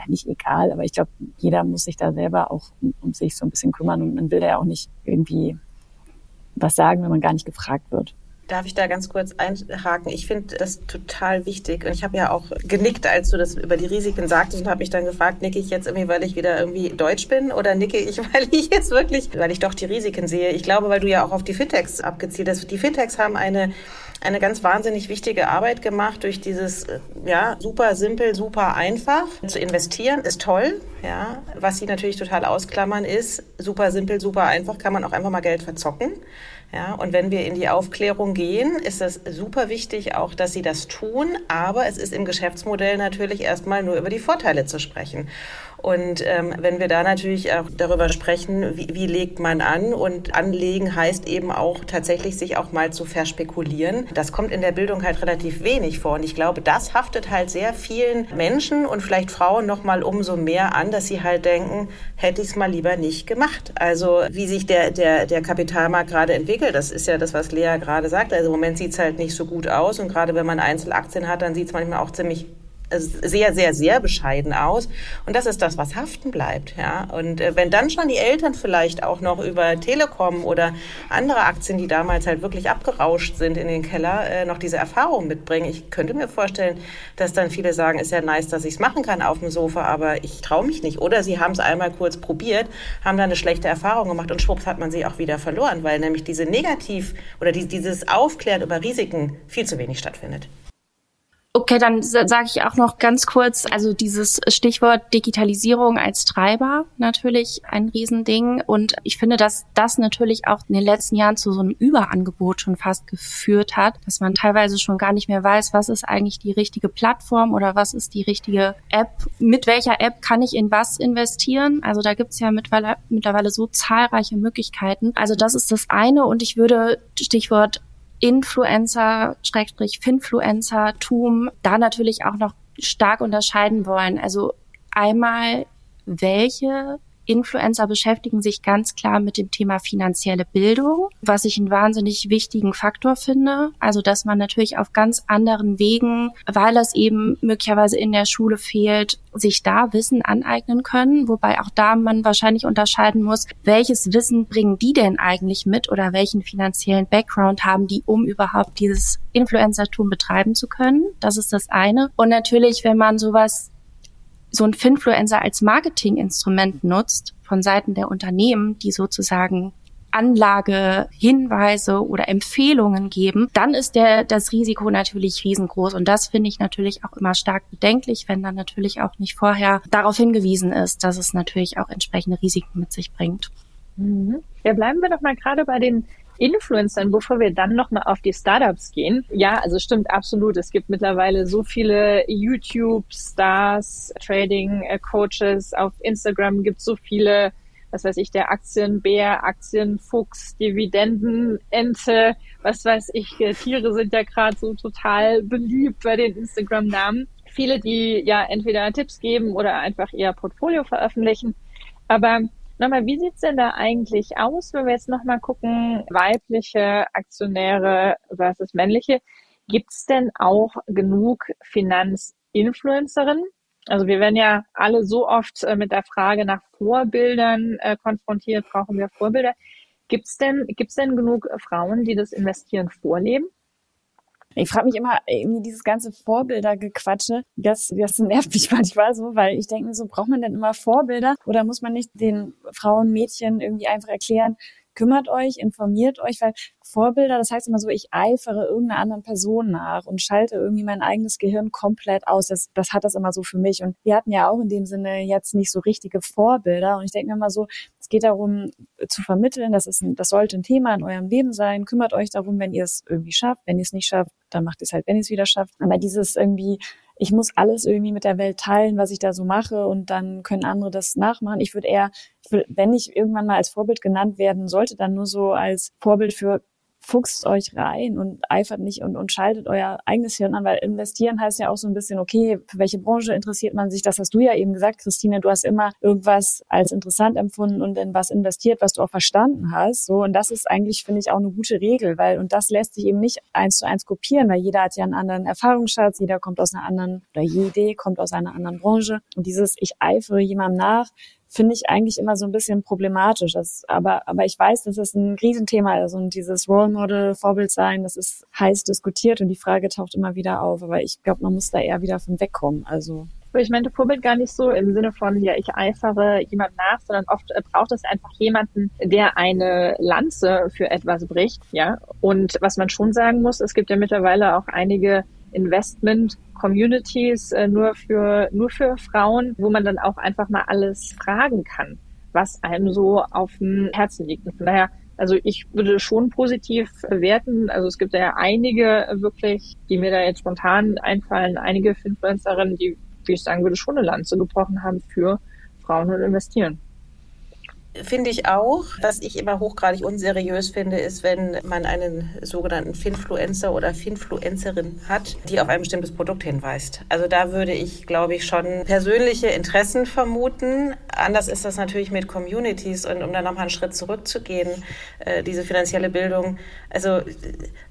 ja nicht egal, aber ich glaube, jeder muss sich da selber auch um, um, sich so ein bisschen kümmern und man will da ja auch nicht irgendwie was sagen, wenn man gar nicht gefragt wird. Darf ich da ganz kurz einhaken? Ich finde das total wichtig und ich habe ja auch genickt, als du das über die Risiken sagtest und habe mich dann gefragt, nicke ich jetzt irgendwie, weil ich wieder irgendwie deutsch bin oder nicke ich, weil ich jetzt wirklich, weil ich doch die Risiken sehe. Ich glaube, weil du ja auch auf die Fintechs abgezielt hast. Die Fintechs haben eine eine ganz wahnsinnig wichtige Arbeit gemacht durch dieses, ja, super simpel, super einfach. Zu investieren ist toll, ja. Was sie natürlich total ausklammern ist, super simpel, super einfach, kann man auch einfach mal Geld verzocken. Ja, und wenn wir in die Aufklärung gehen, ist es super wichtig auch, dass sie das tun. Aber es ist im Geschäftsmodell natürlich erstmal nur über die Vorteile zu sprechen. Und ähm, wenn wir da natürlich auch darüber sprechen, wie, wie legt man an und anlegen heißt eben auch tatsächlich sich auch mal zu verspekulieren. Das kommt in der Bildung halt relativ wenig vor. Und ich glaube, das haftet halt sehr vielen Menschen und vielleicht Frauen noch mal umso mehr an, dass sie halt denken, hätte ich es mal lieber nicht gemacht. Also wie sich der, der, der Kapitalmarkt gerade entwickelt, das ist ja das, was Lea gerade sagt. Also im Moment sieht es halt nicht so gut aus. Und gerade wenn man Einzelaktien hat, dann sieht es manchmal auch ziemlich sehr, sehr, sehr bescheiden aus. Und das ist das, was haften bleibt. Ja? Und äh, wenn dann schon die Eltern vielleicht auch noch über Telekom oder andere Aktien, die damals halt wirklich abgerauscht sind in den Keller, äh, noch diese Erfahrung mitbringen, ich könnte mir vorstellen, dass dann viele sagen, ist ja nice, dass ich es machen kann auf dem Sofa, aber ich traue mich nicht. Oder sie haben es einmal kurz probiert, haben dann eine schlechte Erfahrung gemacht und schwupps hat man sie auch wieder verloren, weil nämlich diese Negativ- oder die, dieses Aufklären über Risiken viel zu wenig stattfindet. Okay, dann sage ich auch noch ganz kurz, also dieses Stichwort Digitalisierung als Treiber natürlich ein Riesending. Und ich finde, dass das natürlich auch in den letzten Jahren zu so einem Überangebot schon fast geführt hat, dass man teilweise schon gar nicht mehr weiß, was ist eigentlich die richtige Plattform oder was ist die richtige App. Mit welcher App kann ich in was investieren? Also da gibt's ja mittlerweile, mittlerweile so zahlreiche Möglichkeiten. Also das ist das eine. Und ich würde Stichwort Influencer, Schrägstrich Finfluencer-Tum, da natürlich auch noch stark unterscheiden wollen. Also einmal, welche Influencer beschäftigen sich ganz klar mit dem Thema finanzielle Bildung, was ich einen wahnsinnig wichtigen Faktor finde. Also, dass man natürlich auf ganz anderen Wegen, weil das eben möglicherweise in der Schule fehlt, sich da Wissen aneignen können. Wobei auch da man wahrscheinlich unterscheiden muss, welches Wissen bringen die denn eigentlich mit oder welchen finanziellen Background haben die, um überhaupt dieses Influencertum betreiben zu können. Das ist das eine. Und natürlich, wenn man sowas so ein Finfluencer als Marketinginstrument nutzt von Seiten der Unternehmen, die sozusagen Anlage, Hinweise oder Empfehlungen geben, dann ist der, das Risiko natürlich riesengroß. Und das finde ich natürlich auch immer stark bedenklich, wenn dann natürlich auch nicht vorher darauf hingewiesen ist, dass es natürlich auch entsprechende Risiken mit sich bringt. Mhm. Ja, bleiben wir doch mal gerade bei den Influencern, bevor wir dann nochmal auf die Startups gehen. Ja, also stimmt absolut. Es gibt mittlerweile so viele YouTube-Stars, Trading-Coaches. Auf Instagram gibt es so viele, was weiß ich, der Aktienbär, Aktienfuchs, Dividendenente, was weiß ich. Tiere sind ja gerade so total beliebt bei den Instagram-Namen. Viele, die ja entweder Tipps geben oder einfach ihr Portfolio veröffentlichen. Aber Nochmal, wie sieht's denn da eigentlich aus, wenn wir jetzt nochmal gucken, weibliche Aktionäre versus männliche? Gibt's denn auch genug Finanzinfluencerinnen? Also wir werden ja alle so oft äh, mit der Frage nach Vorbildern äh, konfrontiert, brauchen wir Vorbilder. Gibt's denn, gibt's denn genug Frauen, die das Investieren vorleben? Ich frage mich immer, irgendwie dieses ganze Vorbildergequatsche, das, das nervt mich manchmal so, weil ich denke so, braucht man denn immer Vorbilder? Oder muss man nicht den Frauen, Mädchen irgendwie einfach erklären, kümmert euch, informiert euch, weil Vorbilder, das heißt immer so, ich eifere irgendeiner anderen Person nach und schalte irgendwie mein eigenes Gehirn komplett aus. Das, das hat das immer so für mich. Und wir hatten ja auch in dem Sinne jetzt nicht so richtige Vorbilder. Und ich denke mir immer so, es geht darum zu vermitteln, das ist ein, das sollte ein Thema in eurem Leben sein. Kümmert euch darum, wenn ihr es irgendwie schafft. Wenn ihr es nicht schafft, dann macht es halt, wenn ihr es wieder schafft. Aber dieses irgendwie ich muss alles irgendwie mit der Welt teilen, was ich da so mache und dann können andere das nachmachen. Ich würde eher, wenn ich irgendwann mal als Vorbild genannt werden sollte, dann nur so als Vorbild für fuchst euch rein und eifert nicht und, und schaltet euer eigenes Hirn an, weil investieren heißt ja auch so ein bisschen, okay, für welche Branche interessiert man sich? Das hast du ja eben gesagt, Christine, du hast immer irgendwas als interessant empfunden und in was investiert, was du auch verstanden hast. So, und das ist eigentlich, finde ich, auch eine gute Regel, weil, und das lässt sich eben nicht eins zu eins kopieren, weil jeder hat ja einen anderen Erfahrungsschatz, jeder kommt aus einer anderen, oder jede kommt aus einer anderen Branche. Und dieses, ich eifere jemandem nach, finde ich eigentlich immer so ein bisschen problematisch. Das, aber, aber ich weiß, dass es ein Riesenthema ist und dieses Role Model, Vorbild sein, das ist heiß diskutiert und die Frage taucht immer wieder auf. Aber ich glaube, man muss da eher wieder von wegkommen. Also ich meinte Vorbild gar nicht so im Sinne von, ja, ich eifere jemand nach, sondern oft äh, braucht es einfach jemanden, der eine Lanze für etwas bricht, ja. Und was man schon sagen muss, es gibt ja mittlerweile auch einige Investment-Communities äh, nur für nur für Frauen, wo man dann auch einfach mal alles fragen kann, was einem so auf dem Herzen liegt. Und von daher, also ich würde schon positiv bewerten. Also es gibt ja einige wirklich, die mir da jetzt spontan einfallen, einige Influencerinnen, die, wie ich sagen würde, schon eine Lanze gebrochen haben für Frauen und Investieren. Finde ich auch. Was ich immer hochgradig unseriös finde, ist, wenn man einen sogenannten Finfluencer oder Finfluencerin hat, die auf ein bestimmtes Produkt hinweist. Also da würde ich, glaube ich, schon persönliche Interessen vermuten. Anders ist das natürlich mit Communities und um dann nochmal einen Schritt zurückzugehen, äh, diese finanzielle Bildung. Also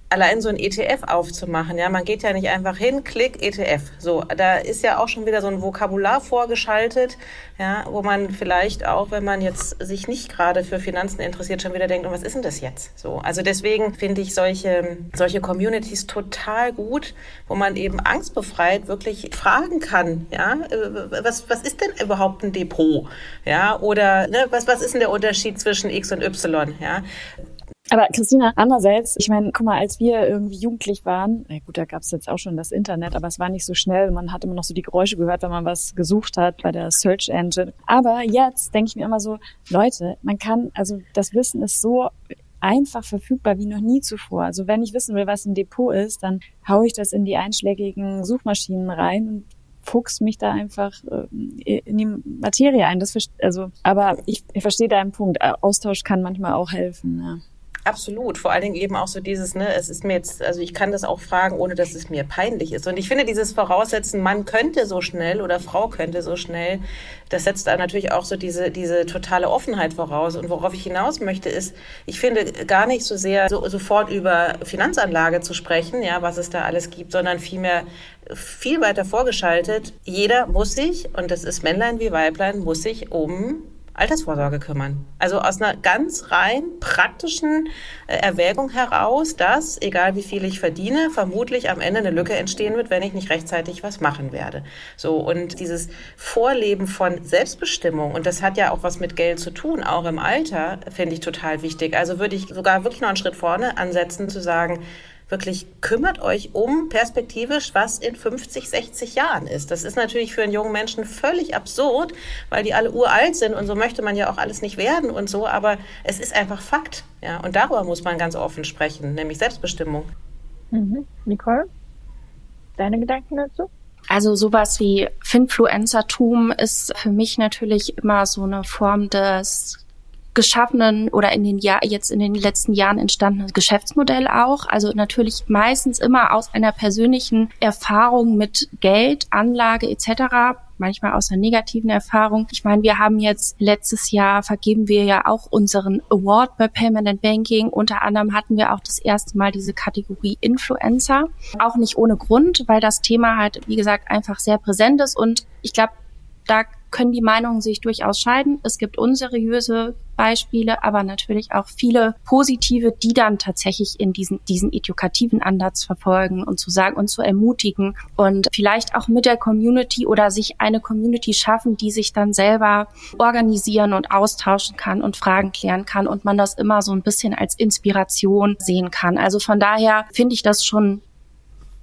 allein so ein ETF aufzumachen. Ja, man geht ja nicht einfach hin, klick ETF. So, da ist ja auch schon wieder so ein Vokabular vorgeschaltet, ja, wo man vielleicht auch, wenn man jetzt sich nicht gerade für Finanzen interessiert, schon wieder denkt, und was ist denn das jetzt? So, also deswegen finde ich solche solche Communities total gut, wo man eben angstbefreit wirklich fragen kann, ja, äh, was was ist denn überhaupt ein Depot? Ja, oder ne, was was ist denn der Unterschied zwischen X und Y? Ja, Aber Christina, andererseits, ich meine, guck mal, als wir irgendwie jugendlich waren, na gut, da gab es jetzt auch schon das Internet, aber es war nicht so schnell. Man hat immer noch so die Geräusche gehört, wenn man was gesucht hat bei der Search Engine. Aber jetzt denke ich mir immer so, Leute, man kann, also das Wissen ist so einfach verfügbar wie noch nie zuvor. Also wenn ich wissen will, was ein Depot ist, dann haue ich das in die einschlägigen Suchmaschinen rein und fuchs mich da einfach äh, in die Materie ein. Das also, aber ich, ich verstehe deinen Punkt. Austausch kann manchmal auch helfen. Ja. Absolut. Vor allen Dingen eben auch so dieses, ne, es ist mir jetzt, also ich kann das auch fragen, ohne dass es mir peinlich ist. Und ich finde dieses Voraussetzen, Mann könnte so schnell oder Frau könnte so schnell, das setzt da natürlich auch so diese, diese totale Offenheit voraus. Und worauf ich hinaus möchte, ist, ich finde gar nicht so sehr so, sofort über Finanzanlage zu sprechen, ja, was es da alles gibt, sondern vielmehr viel weiter vorgeschaltet. Jeder muss sich, und das ist Männlein wie Weiblein, muss sich um Altersvorsorge kümmern. Also aus einer ganz rein praktischen äh, Erwägung heraus, dass, egal wie viel ich verdiene, vermutlich am Ende eine Lücke entstehen wird, wenn ich nicht rechtzeitig was machen werde. So, und dieses Vorleben von Selbstbestimmung, und das hat ja auch was mit Geld zu tun, auch im Alter, finde ich total wichtig. Also würde ich sogar wirklich noch einen Schritt vorne ansetzen, zu sagen, wirklich kümmert euch um perspektivisch, was in 50, 60 Jahren ist. Das ist natürlich für einen jungen Menschen völlig absurd, weil die alle uralt sind und so möchte man ja auch alles nicht werden und so, aber es ist einfach Fakt. Ja, und darüber muss man ganz offen sprechen, nämlich Selbstbestimmung. Mhm. Nicole, deine Gedanken dazu? Also sowas wie Finfluencertum ist für mich natürlich immer so eine Form des geschaffenen oder in den Jahr jetzt in den letzten Jahren entstandenen Geschäftsmodell auch. Also natürlich meistens immer aus einer persönlichen Erfahrung mit Geld, Anlage etc manchmal aus einer negativen Erfahrung. Ich meine, wir haben jetzt letztes Jahr vergeben wir ja auch unseren Award bei and Banking. Unter anderem hatten wir auch das erste Mal diese Kategorie Influencer. Auch nicht ohne Grund, weil das Thema halt, wie gesagt, einfach sehr präsent ist und ich glaube, da können die Meinungen sich durchaus scheiden. Es gibt unseriöse Beispiele, aber natürlich auch viele positive, die dann tatsächlich in diesen, diesen edukativen Ansatz verfolgen und zu sagen und zu ermutigen und vielleicht auch mit der Community oder sich eine Community schaffen, die sich dann selber organisieren und austauschen kann und Fragen klären kann und man das immer so ein bisschen als Inspiration sehen kann. Also von daher finde ich das schon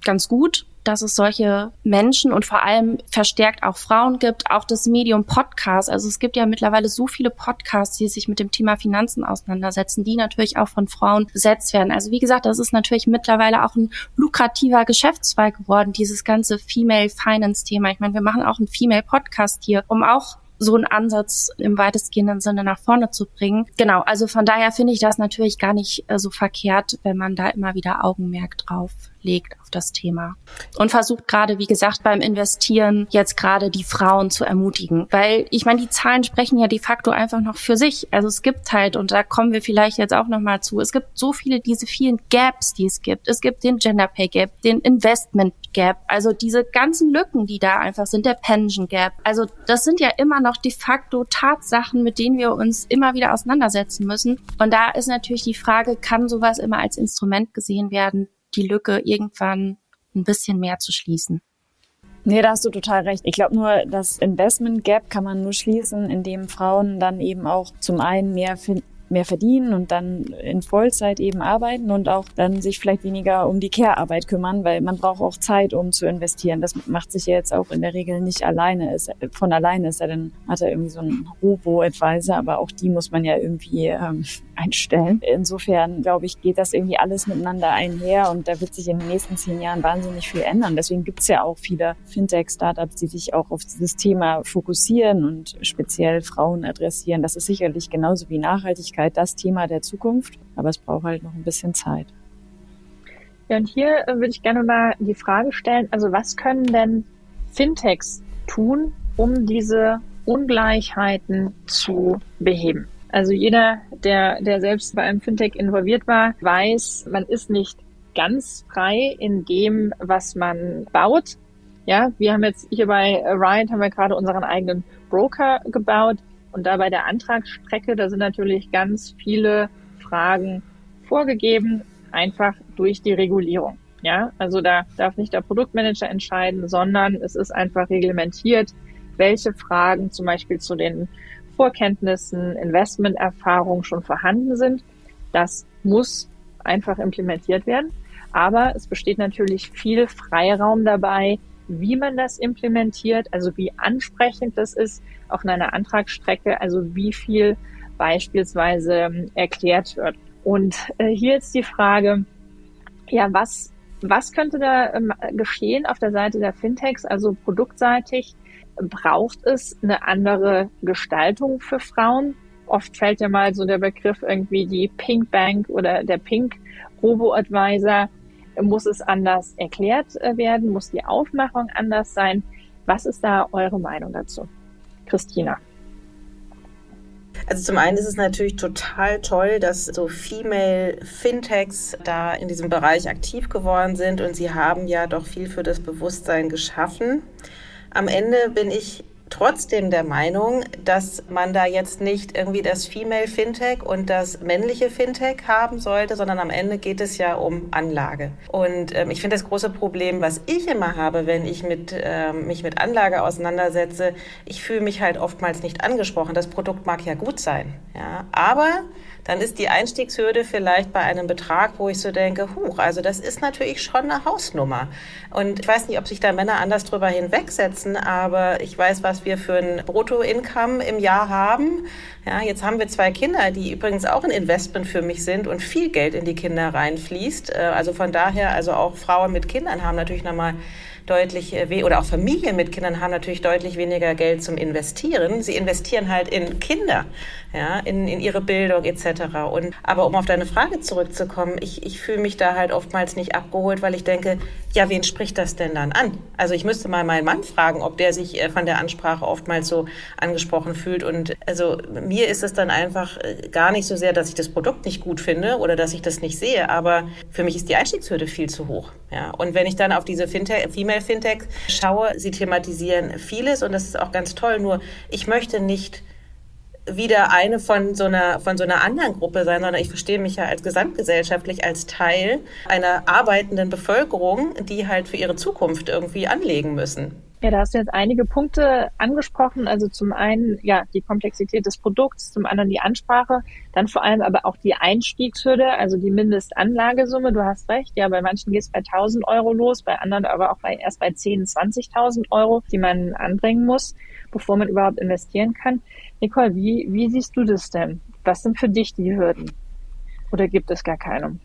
ganz gut dass es solche Menschen und vor allem verstärkt auch Frauen gibt, auch das Medium Podcast. Also es gibt ja mittlerweile so viele Podcasts, die sich mit dem Thema Finanzen auseinandersetzen, die natürlich auch von Frauen besetzt werden. Also wie gesagt, das ist natürlich mittlerweile auch ein lukrativer Geschäftszweig geworden, dieses ganze Female Finance Thema. Ich meine, wir machen auch einen Female Podcast hier, um auch so einen Ansatz im weitestgehenden Sinne nach vorne zu bringen. Genau, also von daher finde ich das natürlich gar nicht äh, so verkehrt, wenn man da immer wieder Augenmerk drauf legt auf das Thema. Und versucht gerade, wie gesagt, beim Investieren jetzt gerade die Frauen zu ermutigen. Weil ich meine, die Zahlen sprechen ja de facto einfach noch für sich. Also es gibt halt, und da kommen wir vielleicht jetzt auch nochmal zu, es gibt so viele, diese vielen Gaps, die es gibt. Es gibt den Gender Pay Gap, den Investment Gap, also diese ganzen Lücken, die da einfach sind, der Pension Gap. Also das sind ja immer noch de facto Tatsachen, mit denen wir uns immer wieder auseinandersetzen müssen. Und da ist natürlich die Frage, kann sowas immer als Instrument gesehen werden, die Lücke irgendwann ein bisschen mehr zu schließen. Nee, da hast du total recht. Ich glaube nur, das Investment Gap kann man nur schließen, indem Frauen dann eben auch zum einen mehr mehr verdienen und dann in Vollzeit eben arbeiten und auch dann sich vielleicht weniger um die Care-Arbeit kümmern, weil man braucht auch Zeit, um zu investieren. Das macht sich ja jetzt auch in der Regel nicht alleine, ist, von alleine ist er dann, hat er irgendwie so einen Robo-Advisor, aber auch die muss man ja irgendwie ähm, einstellen. Insofern, glaube ich, geht das irgendwie alles miteinander einher und da wird sich in den nächsten zehn Jahren wahnsinnig viel ändern. Deswegen gibt es ja auch viele Fintech-Startups, die sich auch auf dieses Thema fokussieren und speziell Frauen adressieren. Das ist sicherlich genauso wie Nachhaltigkeit das Thema der Zukunft, aber es braucht halt noch ein bisschen Zeit. Ja, und hier äh, würde ich gerne mal die Frage stellen, also was können denn Fintechs tun, um diese Ungleichheiten zu beheben? Also jeder, der, der selbst bei einem Fintech involviert war, weiß, man ist nicht ganz frei in dem, was man baut. Ja, wir haben jetzt hier bei Riot haben wir gerade unseren eigenen Broker gebaut und da bei der Antragsstrecke, da sind natürlich ganz viele Fragen vorgegeben, einfach durch die Regulierung. Ja, also da darf nicht der Produktmanager entscheiden, sondern es ist einfach reglementiert, welche Fragen zum Beispiel zu den Vorkenntnissen, Investmenterfahrung schon vorhanden sind. Das muss einfach implementiert werden. Aber es besteht natürlich viel Freiraum dabei, wie man das implementiert, also wie ansprechend das ist, auch in einer Antragsstrecke, also wie viel beispielsweise ähm, erklärt wird. Und äh, hier jetzt die Frage, ja, was, was könnte da ähm, geschehen auf der Seite der Fintechs, also produktseitig? Braucht es eine andere Gestaltung für Frauen? Oft fällt ja mal so der Begriff irgendwie die Pink Bank oder der Pink Robo-Advisor. Muss es anders erklärt äh, werden? Muss die Aufmachung anders sein? Was ist da eure Meinung dazu? Christina. Also zum einen ist es natürlich total toll, dass so Female Fintechs da in diesem Bereich aktiv geworden sind und sie haben ja doch viel für das Bewusstsein geschaffen. Am Ende bin ich trotzdem der Meinung, dass man da jetzt nicht irgendwie das Female Fintech und das männliche Fintech haben sollte, sondern am Ende geht es ja um Anlage. Und ähm, ich finde das große Problem, was ich immer habe, wenn ich mit, ähm, mich mit Anlage auseinandersetze, ich fühle mich halt oftmals nicht angesprochen. Das Produkt mag ja gut sein, ja, aber dann ist die Einstiegshürde vielleicht bei einem Betrag, wo ich so denke, huch, also das ist natürlich schon eine Hausnummer. Und ich weiß nicht, ob sich da Männer anders drüber hinwegsetzen, aber ich weiß, was wir für ein Brutto-Income im Jahr haben. Ja, jetzt haben wir zwei Kinder, die übrigens auch ein Investment für mich sind und viel Geld in die Kinder reinfließt. Äh, also von daher, also auch Frauen mit Kindern haben natürlich nochmal deutlich, äh, oder auch Familien mit Kindern haben natürlich deutlich weniger Geld zum Investieren. Sie investieren halt in Kinder, ja, in, in ihre Bildung etc. Und, aber um auf deine Frage zurückzukommen, ich, ich fühle mich da halt oftmals nicht abgeholt, weil ich denke, ja, wen spricht das denn dann an? Also ich müsste mal meinen Mann fragen, ob der sich äh, von der Ansprache oftmals so angesprochen fühlt. Und also mir ist es dann einfach äh, gar nicht so sehr, dass ich das Produkt nicht gut finde oder dass ich das nicht sehe, aber für mich ist die Einstiegshürde viel zu hoch. Ja, und wenn ich dann auf diese Female Fintech schaue, sie thematisieren vieles und das ist auch ganz toll. Nur ich möchte nicht wieder eine von so einer von so einer anderen Gruppe sein, sondern ich verstehe mich ja als gesamtgesellschaftlich als Teil einer arbeitenden Bevölkerung, die halt für ihre Zukunft irgendwie anlegen müssen. Ja, da hast du jetzt einige Punkte angesprochen. Also zum einen, ja, die Komplexität des Produkts, zum anderen die Ansprache, dann vor allem aber auch die Einstiegshürde, also die Mindestanlagesumme. Du hast recht, ja, bei manchen geht es bei 1000 Euro los, bei anderen aber auch bei, erst bei 10.000, 20.000 Euro, die man anbringen muss, bevor man überhaupt investieren kann. Nicole, wie, wie siehst du das denn? Was sind für dich die Hürden? Oder gibt es gar keine?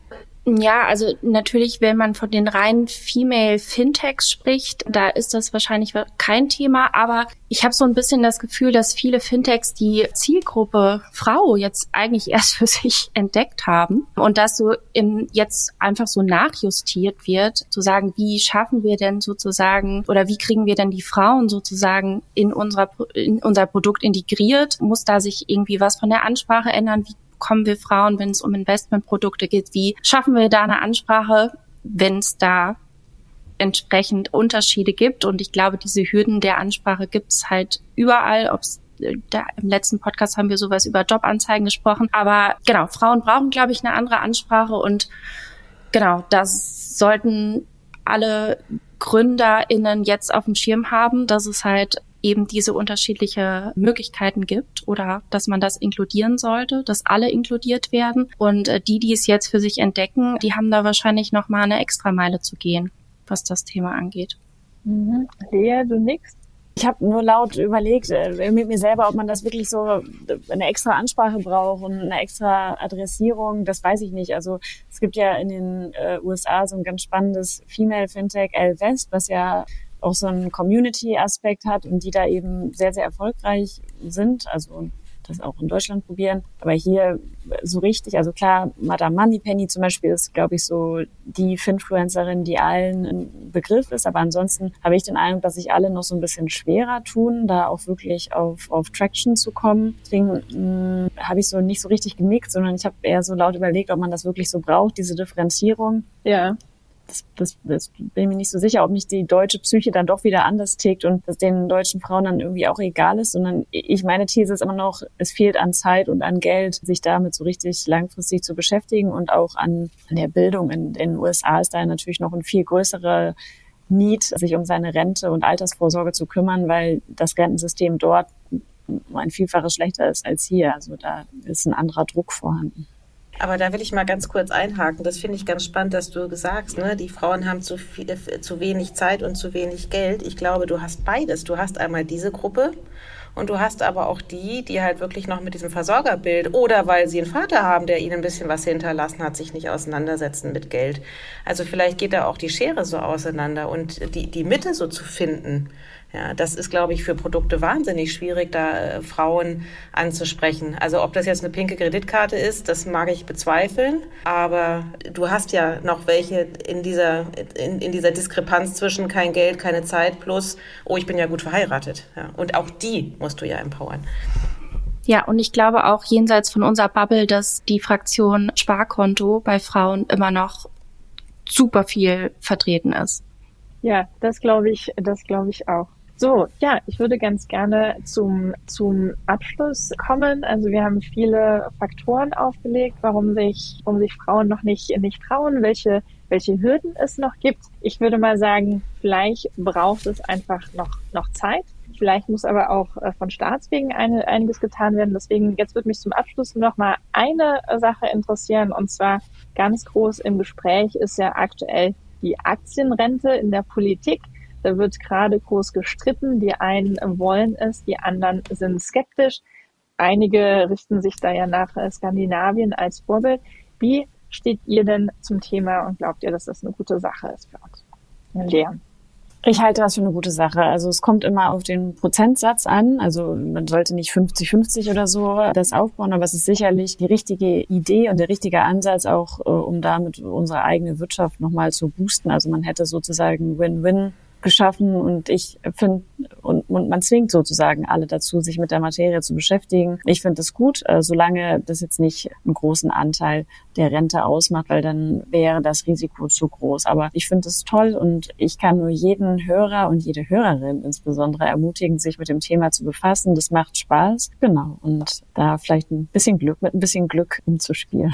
Ja, also natürlich, wenn man von den reinen Female Fintechs spricht, da ist das wahrscheinlich kein Thema. Aber ich habe so ein bisschen das Gefühl, dass viele Fintechs die Zielgruppe Frau jetzt eigentlich erst für sich entdeckt haben und dass so im, jetzt einfach so nachjustiert wird, zu sagen, wie schaffen wir denn sozusagen oder wie kriegen wir denn die Frauen sozusagen in, unserer, in unser Produkt integriert? Muss da sich irgendwie was von der Ansprache ändern? Wie bekommen wir Frauen, wenn es um Investmentprodukte geht? Wie schaffen wir da eine Ansprache, wenn es da entsprechend Unterschiede gibt? Und ich glaube, diese Hürden der Ansprache gibt es halt überall, ob es da, im letzten Podcast haben wir sowas über Jobanzeigen gesprochen. Aber genau, Frauen brauchen, glaube ich, eine andere Ansprache und genau, das sollten alle GründerInnen jetzt auf dem Schirm haben, dass es halt eben diese unterschiedliche Möglichkeiten gibt oder dass man das inkludieren sollte, dass alle inkludiert werden. Und äh, die, die es jetzt für sich entdecken, die haben da wahrscheinlich noch mal eine Extrameile zu gehen, was das Thema angeht. Mhm. Lea, du nix? Ich habe nur laut überlegt äh, mit mir selber, ob man das wirklich so eine extra Ansprache braucht und eine extra Adressierung. Das weiß ich nicht. Also es gibt ja in den äh, USA so ein ganz spannendes Female Fintech L West, was ja auch so einen Community-Aspekt hat und die da eben sehr, sehr erfolgreich sind. Also das auch in Deutschland probieren. Aber hier so richtig, also klar, Madame Moneypenny zum Beispiel ist, glaube ich, so die Finfluencerin, die allen ein Begriff ist. Aber ansonsten habe ich den Eindruck, dass sich alle noch so ein bisschen schwerer tun, da auch wirklich auf, auf Traction zu kommen. Deswegen mh, habe ich so nicht so richtig genickt, sondern ich habe eher so laut überlegt, ob man das wirklich so braucht, diese Differenzierung. Ja das, das, das bin mir nicht so sicher, ob nicht die deutsche Psyche dann doch wieder anders tickt und dass den deutschen Frauen dann irgendwie auch egal ist, sondern ich meine These ist immer noch, es fehlt an Zeit und an Geld, sich damit so richtig langfristig zu beschäftigen und auch an, an der Bildung. In, in den USA ist da natürlich noch ein viel größerer Need, sich um seine Rente und Altersvorsorge zu kümmern, weil das Rentensystem dort ein Vielfaches schlechter ist als hier. Also da ist ein anderer Druck vorhanden. Aber da will ich mal ganz kurz einhaken. Das finde ich ganz spannend, dass du sagst, ne, die Frauen haben zu, viel, zu wenig Zeit und zu wenig Geld. Ich glaube, du hast beides. Du hast einmal diese Gruppe und du hast aber auch die, die halt wirklich noch mit diesem Versorgerbild oder weil sie einen Vater haben, der ihnen ein bisschen was hinterlassen hat, sich nicht auseinandersetzen mit Geld. Also vielleicht geht da auch die Schere so auseinander und die, die Mitte so zu finden. Ja, das ist, glaube ich, für Produkte wahnsinnig schwierig, da äh, Frauen anzusprechen. Also ob das jetzt eine pinke Kreditkarte ist, das mag ich bezweifeln. Aber du hast ja noch welche in dieser, in, in dieser Diskrepanz zwischen kein Geld, keine Zeit plus, oh, ich bin ja gut verheiratet. Ja, und auch die musst du ja empowern. Ja, und ich glaube auch jenseits von unserer Bubble, dass die Fraktion Sparkonto bei Frauen immer noch super viel vertreten ist. Ja, das glaube ich, das glaube ich auch. So, ja, ich würde ganz gerne zum, zum Abschluss kommen. Also wir haben viele Faktoren aufgelegt, warum sich, warum sich Frauen noch nicht, nicht trauen, welche, welche Hürden es noch gibt. Ich würde mal sagen, vielleicht braucht es einfach noch, noch Zeit. Vielleicht muss aber auch äh, von Staatswegen eine, einiges getan werden. Deswegen, jetzt wird mich zum Abschluss noch mal eine Sache interessieren. Und zwar ganz groß im Gespräch ist ja aktuell die Aktienrente in der Politik. Da wird gerade groß gestritten. Die einen wollen es, die anderen sind skeptisch. Einige richten sich da ja nach Skandinavien als Vorbild. Wie steht ihr denn zum Thema und glaubt ihr, dass das eine gute Sache ist für uns? Lehren. Ich halte das für eine gute Sache. Also es kommt immer auf den Prozentsatz an. Also man sollte nicht 50-50 oder so das aufbauen, aber es ist sicherlich die richtige Idee und der richtige Ansatz auch, äh, um damit unsere eigene Wirtschaft nochmal zu boosten. Also man hätte sozusagen Win-Win geschaffen und ich finde, und, und man zwingt sozusagen alle dazu, sich mit der Materie zu beschäftigen. Ich finde das gut, äh, solange das jetzt nicht einen großen Anteil der Rente ausmacht, weil dann wäre das Risiko zu groß. Aber ich finde es toll und ich kann nur jeden Hörer und jede Hörerin insbesondere ermutigen, sich mit dem Thema zu befassen. Das macht Spaß. Genau. Und da vielleicht ein bisschen Glück, mit ein bisschen Glück umzuspielen.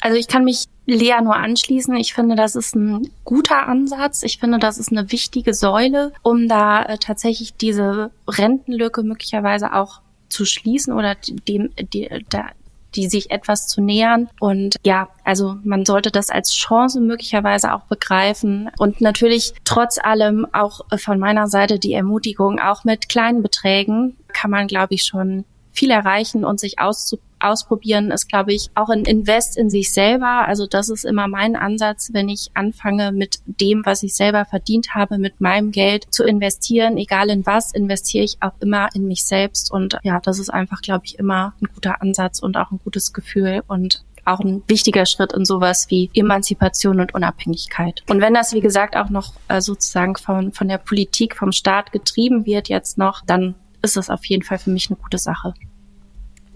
Also ich kann mich Lea nur anschließen. Ich finde, das ist ein guter Ansatz. Ich finde, das ist eine wichtige Säule, um da äh, tatsächlich diese Rentenlücke möglicherweise auch zu schließen oder dem, die, da, die sich etwas zu nähern. Und ja, also man sollte das als Chance möglicherweise auch begreifen. Und natürlich trotz allem auch von meiner Seite die Ermutigung, auch mit kleinen Beträgen kann man, glaube ich, schon viel erreichen und sich auszuprobieren ausprobieren ist, glaube ich, auch ein Invest in sich selber. Also das ist immer mein Ansatz, wenn ich anfange mit dem, was ich selber verdient habe, mit meinem Geld zu investieren, egal in was, investiere ich auch immer in mich selbst. Und ja, das ist einfach, glaube ich, immer ein guter Ansatz und auch ein gutes Gefühl und auch ein wichtiger Schritt in sowas wie Emanzipation und Unabhängigkeit. Und wenn das, wie gesagt, auch noch äh, sozusagen von, von der Politik, vom Staat getrieben wird jetzt noch, dann ist das auf jeden Fall für mich eine gute Sache.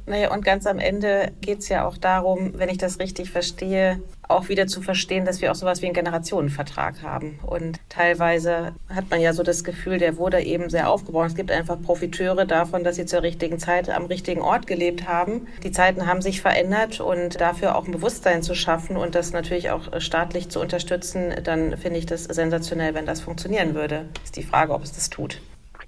Naja, und ganz am Ende geht es ja auch darum, wenn ich das richtig verstehe, auch wieder zu verstehen, dass wir auch sowas wie einen Generationenvertrag haben. Und teilweise hat man ja so das Gefühl, der wurde eben sehr aufgebaut. Es gibt einfach Profiteure davon, dass sie zur richtigen Zeit am richtigen Ort gelebt haben. Die Zeiten haben sich verändert und dafür auch ein Bewusstsein zu schaffen und das natürlich auch staatlich zu unterstützen, dann finde ich das sensationell, wenn das funktionieren würde. Ist die Frage, ob es das tut.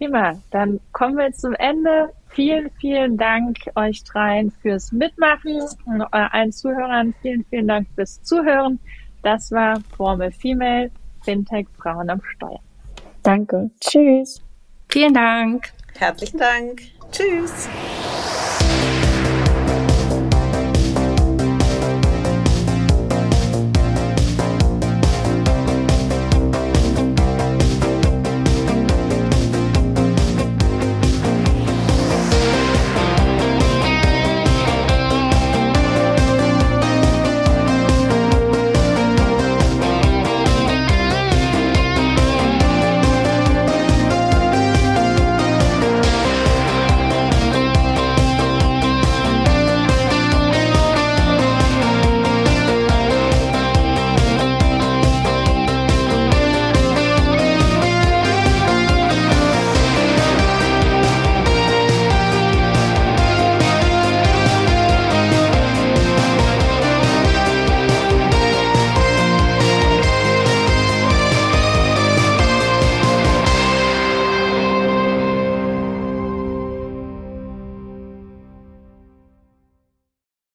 Prima, dann kommen wir zum Ende. Vielen, vielen Dank euch dreien fürs Mitmachen und allen Zuhörern vielen, vielen Dank fürs Zuhören. Das war Formel Female Fintech Frauen am Steuer. Danke. Tschüss. Vielen Dank. Herzlichen Dank. Tschüss.